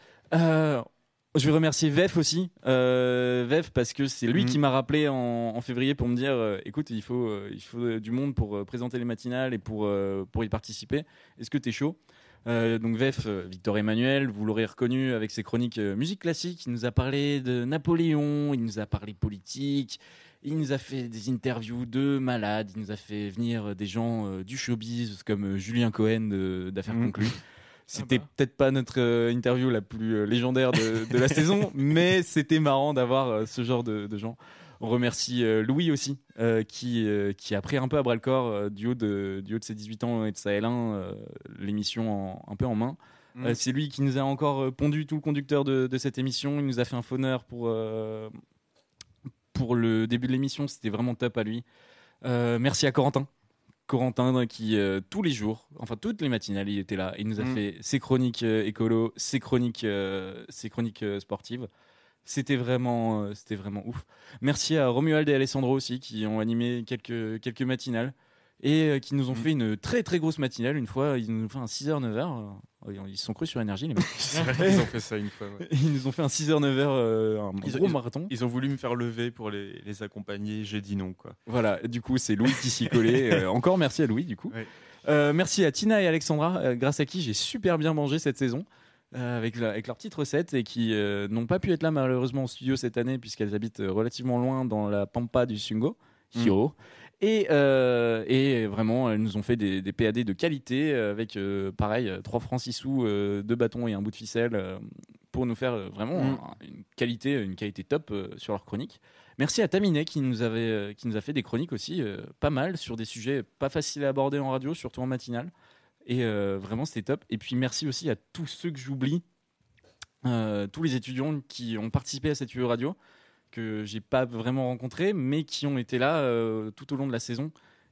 Je vais remercier Vef aussi. Euh, Vef parce que c'est lui Mhm. qui m'a rappelé en, en février pour me dire euh, écoute, il faut, euh, il faut du monde pour euh, présenter les matinales et pour, pour y participer. Est-ce que tu es chaud donc Vef, Victor Emmanuel, vous l'aurez reconnu avec ses chroniques musique classique. Il nous a parlé de Napoléon, il nous a parlé politique, il nous a fait des interviews de malades, il nous a fait venir des gens du showbiz comme Julien Cohen d'Affaires Mhm. conclues. C'était peut-être pas notre euh, interview la plus euh, légendaire de, de la saison, mais c'était marrant d'avoir euh, ce genre de, de gens. On remercie euh, Louis aussi, euh, qui, euh, qui a pris un peu à bras le corps du, haut de, du haut de ses 18 ans et de sa L1, euh, l'émission un peu en main. Mm. C'est lui qui nous a encore pondu tout le conducteur de, de cette émission. Il nous a fait un phoneur pour, pour le début de l'émission. C'était vraiment top à lui. Merci à Corentin. Corentin qui euh, tous les jours, enfin toutes les matinales, il était là. Il nous a Mm. fait ses chroniques euh, écolo, ses chroniques, euh, ses chroniques euh, sportives. C'était vraiment, c'était vraiment ouf. Merci à Romuald et Alessandro aussi qui ont animé quelques, quelques matinales et euh, qui nous ont fait une très très grosse matinale. Une fois, ils nous ont fait un 6h, 9h. Ils se sont crus sur énergie, les mecs. Vrai qu'ils ont fait ça une fois, ouais. Ils nous ont fait un 6h, 9h, euh, un Ils, gros ils- marathon. ils ont voulu me faire lever pour les, les accompagner. J'ai dit non, quoi. Voilà, du coup, c'est Louis qui s'y collait. Euh, encore merci à Louis, du coup. Ouais. Euh, merci à Tina et Alexandra, euh, grâce à qui j'ai super bien mangé cette saison. euh, avec, la- avec leurs petites recettes et qui euh, n'ont pas pu être là malheureusement en studio cette année puisqu'elles habitent euh, relativement loin dans la pampa du Sungo, Mm. Hiro. Et, euh, et vraiment, elles nous ont fait des, des PAD de qualité euh, avec, euh, pareil, 3 francs 6 sous, euh, deux bâtons et un bout de ficelle pour nous faire vraiment Mm. un- une, qualité, une qualité top sur leurs chroniques. Merci à Taminet qui nous, avait, qui nous a fait des chroniques aussi pas mal sur des sujets pas faciles à aborder en radio, surtout en matinale. Et vraiment, c'était top. Et puis merci aussi à tous ceux que j'oublie, tous les étudiants qui ont participé à cette UE radio, que j'ai pas vraiment rencontrés, mais qui ont été là euh, tout au long de la saison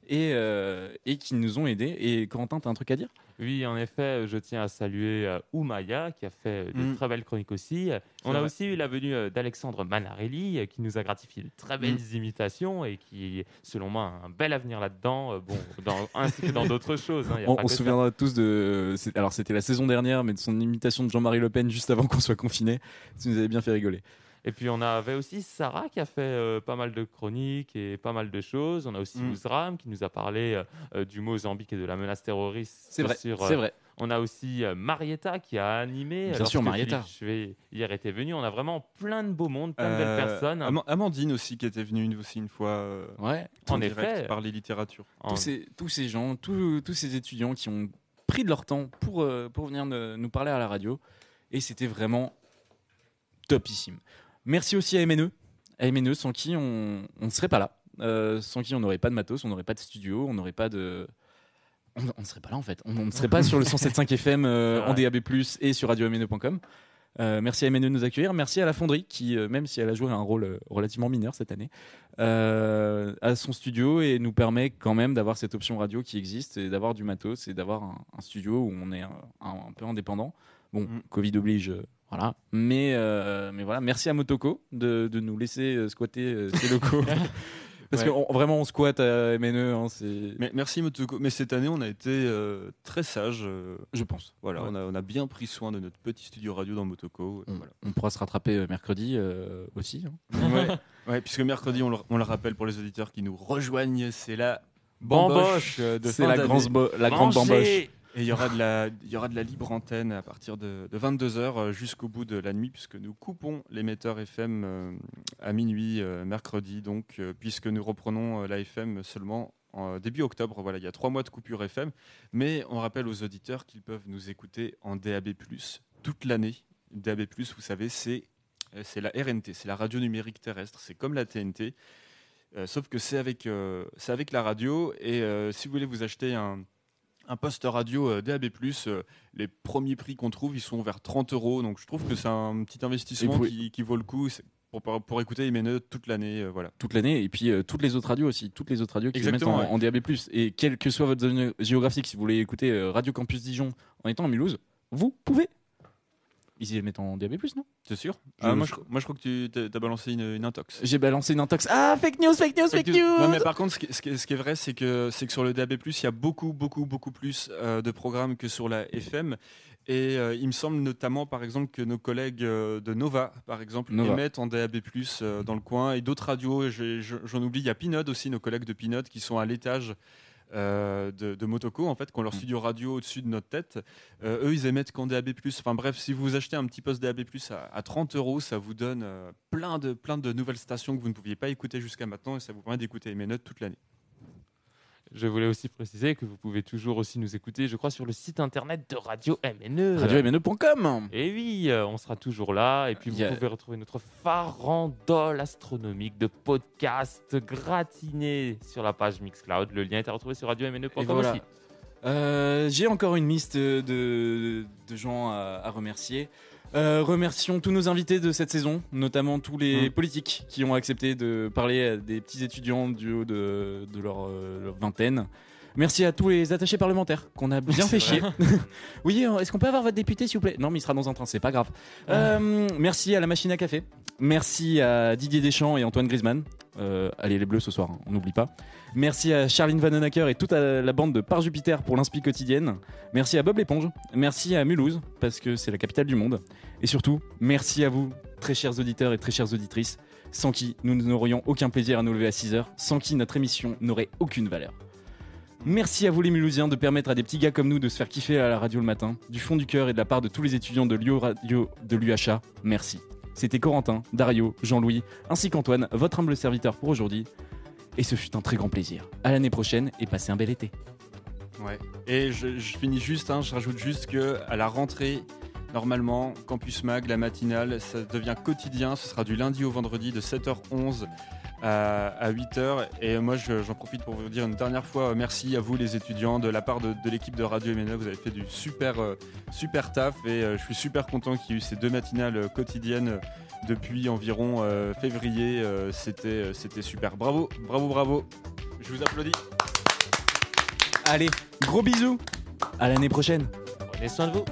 et, euh, et qui nous ont aidés. Et Corentin, tu as un truc à dire? Oui, en effet, je tiens à saluer euh, Oumaya qui a fait de Mm. très belles chroniques aussi. On a vrai. aussi eu la venue euh, d'Alexandre Manarelli euh, qui nous a gratifié de très belles Mm. imitations et qui, selon moi, a un bel avenir là-dedans, bon, dans, ainsi que dans d'autres choses. hein, On, on se souviendra tous de. Alors, c'était la saison dernière, mais de son imitation de Jean-Marie Le Pen juste avant qu'on soit confiné. Ça nous avait bien fait rigoler. Et puis on avait aussi Sarah qui a fait euh, pas mal de chroniques et pas mal de choses. On a aussi Mm. Ouzram qui nous a parlé euh, euh, du Mozambique et de la menace terroriste. C'est vrai, sur, c'est vrai. On a aussi Marietta qui a animé. Bien sûr, Marietta. Philippe Chevet hier était venu. On a vraiment plein de beaux mondes, plein de belles personnes. Am- Amandine aussi qui était venue une, aussi une fois Ouais. en, En direct effet. parler littérature. En- tous ces, tous ces gens, tous, tous ces étudiants qui ont pris de leur temps pour, euh, pour venir ne- nous parler à la radio. Et c'était vraiment topissime. Merci aussi à MNE. À MNE, sans qui on ne serait pas là. Euh, sans qui on n'aurait pas de matos, on n'aurait pas de studio, on n'aurait pas de. On ne serait pas là en fait. On ne serait pas sur le 107.5 FM euh, en. DAB+, et sur radiomne.com. Euh, merci à MNE de nous accueillir. Merci à la Fonderie qui, euh, même si elle a joué un rôle euh, relativement mineur cette année, à son studio et nous permet quand même d'avoir cette option radio qui existe et d'avoir du matos et d'avoir un, un studio où on est un, peu indépendant. Bon, Covid oblige, voilà. Mais, euh, mais voilà, merci à Motoko de, de nous laisser euh, squatter euh, ces locaux. Parce Ouais. que on- vraiment, on squatte à MNE. hein. Mais merci Motoko. Mais cette année, on a été euh, très sage. Je pense. Voilà, Ouais. on, a, on a bien pris soin de notre petit studio radio dans Motoko. On, voilà. on pourra se rattraper mercredi euh, aussi. hein. Ouais. Ouais, puisque mercredi, on le, on le rappelle pour les auditeurs qui nous rejoignent, c'est la Bamboche. bamboche de C'est la la grande bamboche. Et il y aura de la, libre antenne à partir de, 22h jusqu'au bout de la nuit, puisque nous coupons l'émetteur FM euh, à minuit euh, mercredi, donc euh, puisque nous reprenons euh, la FM seulement en début octobre. Voilà, il y a trois mois de coupure FM, mais on rappelle aux auditeurs qu'ils peuvent nous écouter en DAB+ toute l'année. DAB+, vous savez, c'est euh, la RNT, c'est la radio numérique terrestre, c'est comme la TNT. Euh, sauf que c'est avec, euh, avec la radio. Et euh, si vous voulez vous acheter un, un poste radio euh, DAB+, euh, les premiers prix qu'on trouve, ils sont vers 30 euros. Donc je trouve que c'est un petit investissement vous- qui, qui vaut le coup pour, écouter MNE toute l'année. euh, voilà. toute l'année et puis euh, toutes les autres radios aussi toutes les autres radios qui le mettent en, ouais. en DAB+ et quelle que soit votre zone géographique si vous voulez écouter euh, Radio Campus Dijon en étant à Mulhouse vous pouvez ils les mettent en DAB+ non? C'est sûr Je- Ah, moi, je, moi, je crois que tu t'as balancé une, une intox. j'ai balancé une intox ah fake news fake news fake Fake news. Non, mais par contre, ce qui, ce qui est, ce qui est vrai, c'est que, sur le DAB+, il y a beaucoup, beaucoup, beaucoup plus euh, de programmes que sur la FM. Et euh, il me semble notamment, par exemple, que nos collègues euh, de Nova, par exemple, Nova. émettent en DAB+, euh, dans le coin. Et d'autres radios, j'en oublie, il y a Pinode aussi, nos collègues de Pinode, qui sont à l'étage euh, de, de Motoko, en fait, qui ont leur Mm. studio radio au-dessus de notre tête. Euh, eux, ils émettent qu'en DAB+. Enfin bref, si vous achetez un petit poste DAB+, à, à 30 euros, ça vous donne euh, plein, de, plein de nouvelles stations que vous ne pouviez pas écouter jusqu'à maintenant, et ça vous permet d'écouter mes notes toute l'année. Je voulais aussi préciser que vous pouvez toujours aussi nous écouter, je crois, sur le site internet de Radio MNE. radiomne.com Et oui, euh, on sera toujours là. Et puis, vous pouvez retrouver notre farandole astronomique de podcasts gratinés sur la page Mixcloud. Le lien est à retrouver sur radiomne.com voilà. aussi. Euh, J'ai encore une liste de, de gens à, à remercier. Euh, remercions tous nos invités de cette saison, notamment tous les Mm. politiques qui ont accepté de parler à des petits étudiants du haut de, de leur, euh, leur vingtaine. Merci à tous les attachés parlementaires qu'on a bien fait chier. oui, euh, est-ce qu'on peut avoir votre député s'il vous plaît? Non, mais il sera dans un train, c'est pas grave. Euh, merci à la machine à café. Merci à Didier Deschamps et Antoine Griezmann. Euh, allez les bleus ce soir, hein, on n'oublie pas. Merci à Charline Vanhoenacker et toute la bande de Par Jupiter pour l'inspi quotidienne. Merci à Bob l'éponge. Merci à Mulhouse parce que c'est la capitale du monde. Et surtout, merci à vous, très chers auditeurs et très chères auditrices, sans qui nous n'aurions aucun plaisir à nous lever à 6 heures, sans qui notre émission n'aurait aucune valeur. Merci à vous les Mulhousiens de permettre à des petits gars comme nous de se faire kiffer à la radio le matin, du fond du cœur et de la part de tous les étudiants de Radio de l'UHA. Merci. C'était Corentin, Dario, Jean-Louis, ainsi qu'Antoine, votre humble serviteur pour aujourd'hui. Et ce fut un très grand plaisir. À l'année prochaine et passez un bel été. Ouais. Et je, finis juste, hein, je rajoute juste que à la rentrée, Normalement, Campus Mag, la matinale, ça devient quotidien. Ce sera du lundi au vendredi de 7h11 à, à 8h. Et moi, je- j'en profite pour vous dire une dernière fois euh, merci à vous, les étudiants, de la part de, l'équipe de Radio MNE. Vous avez fait du super, euh, super taf et euh, je suis super content qu'il y ait eu ces deux matinales quotidiennes depuis environ février. C'était c'était super. Bravo, bravo, bravo. Je vous applaudis. Allez, gros bisous. À l'année prochaine. Prenez soin de vous.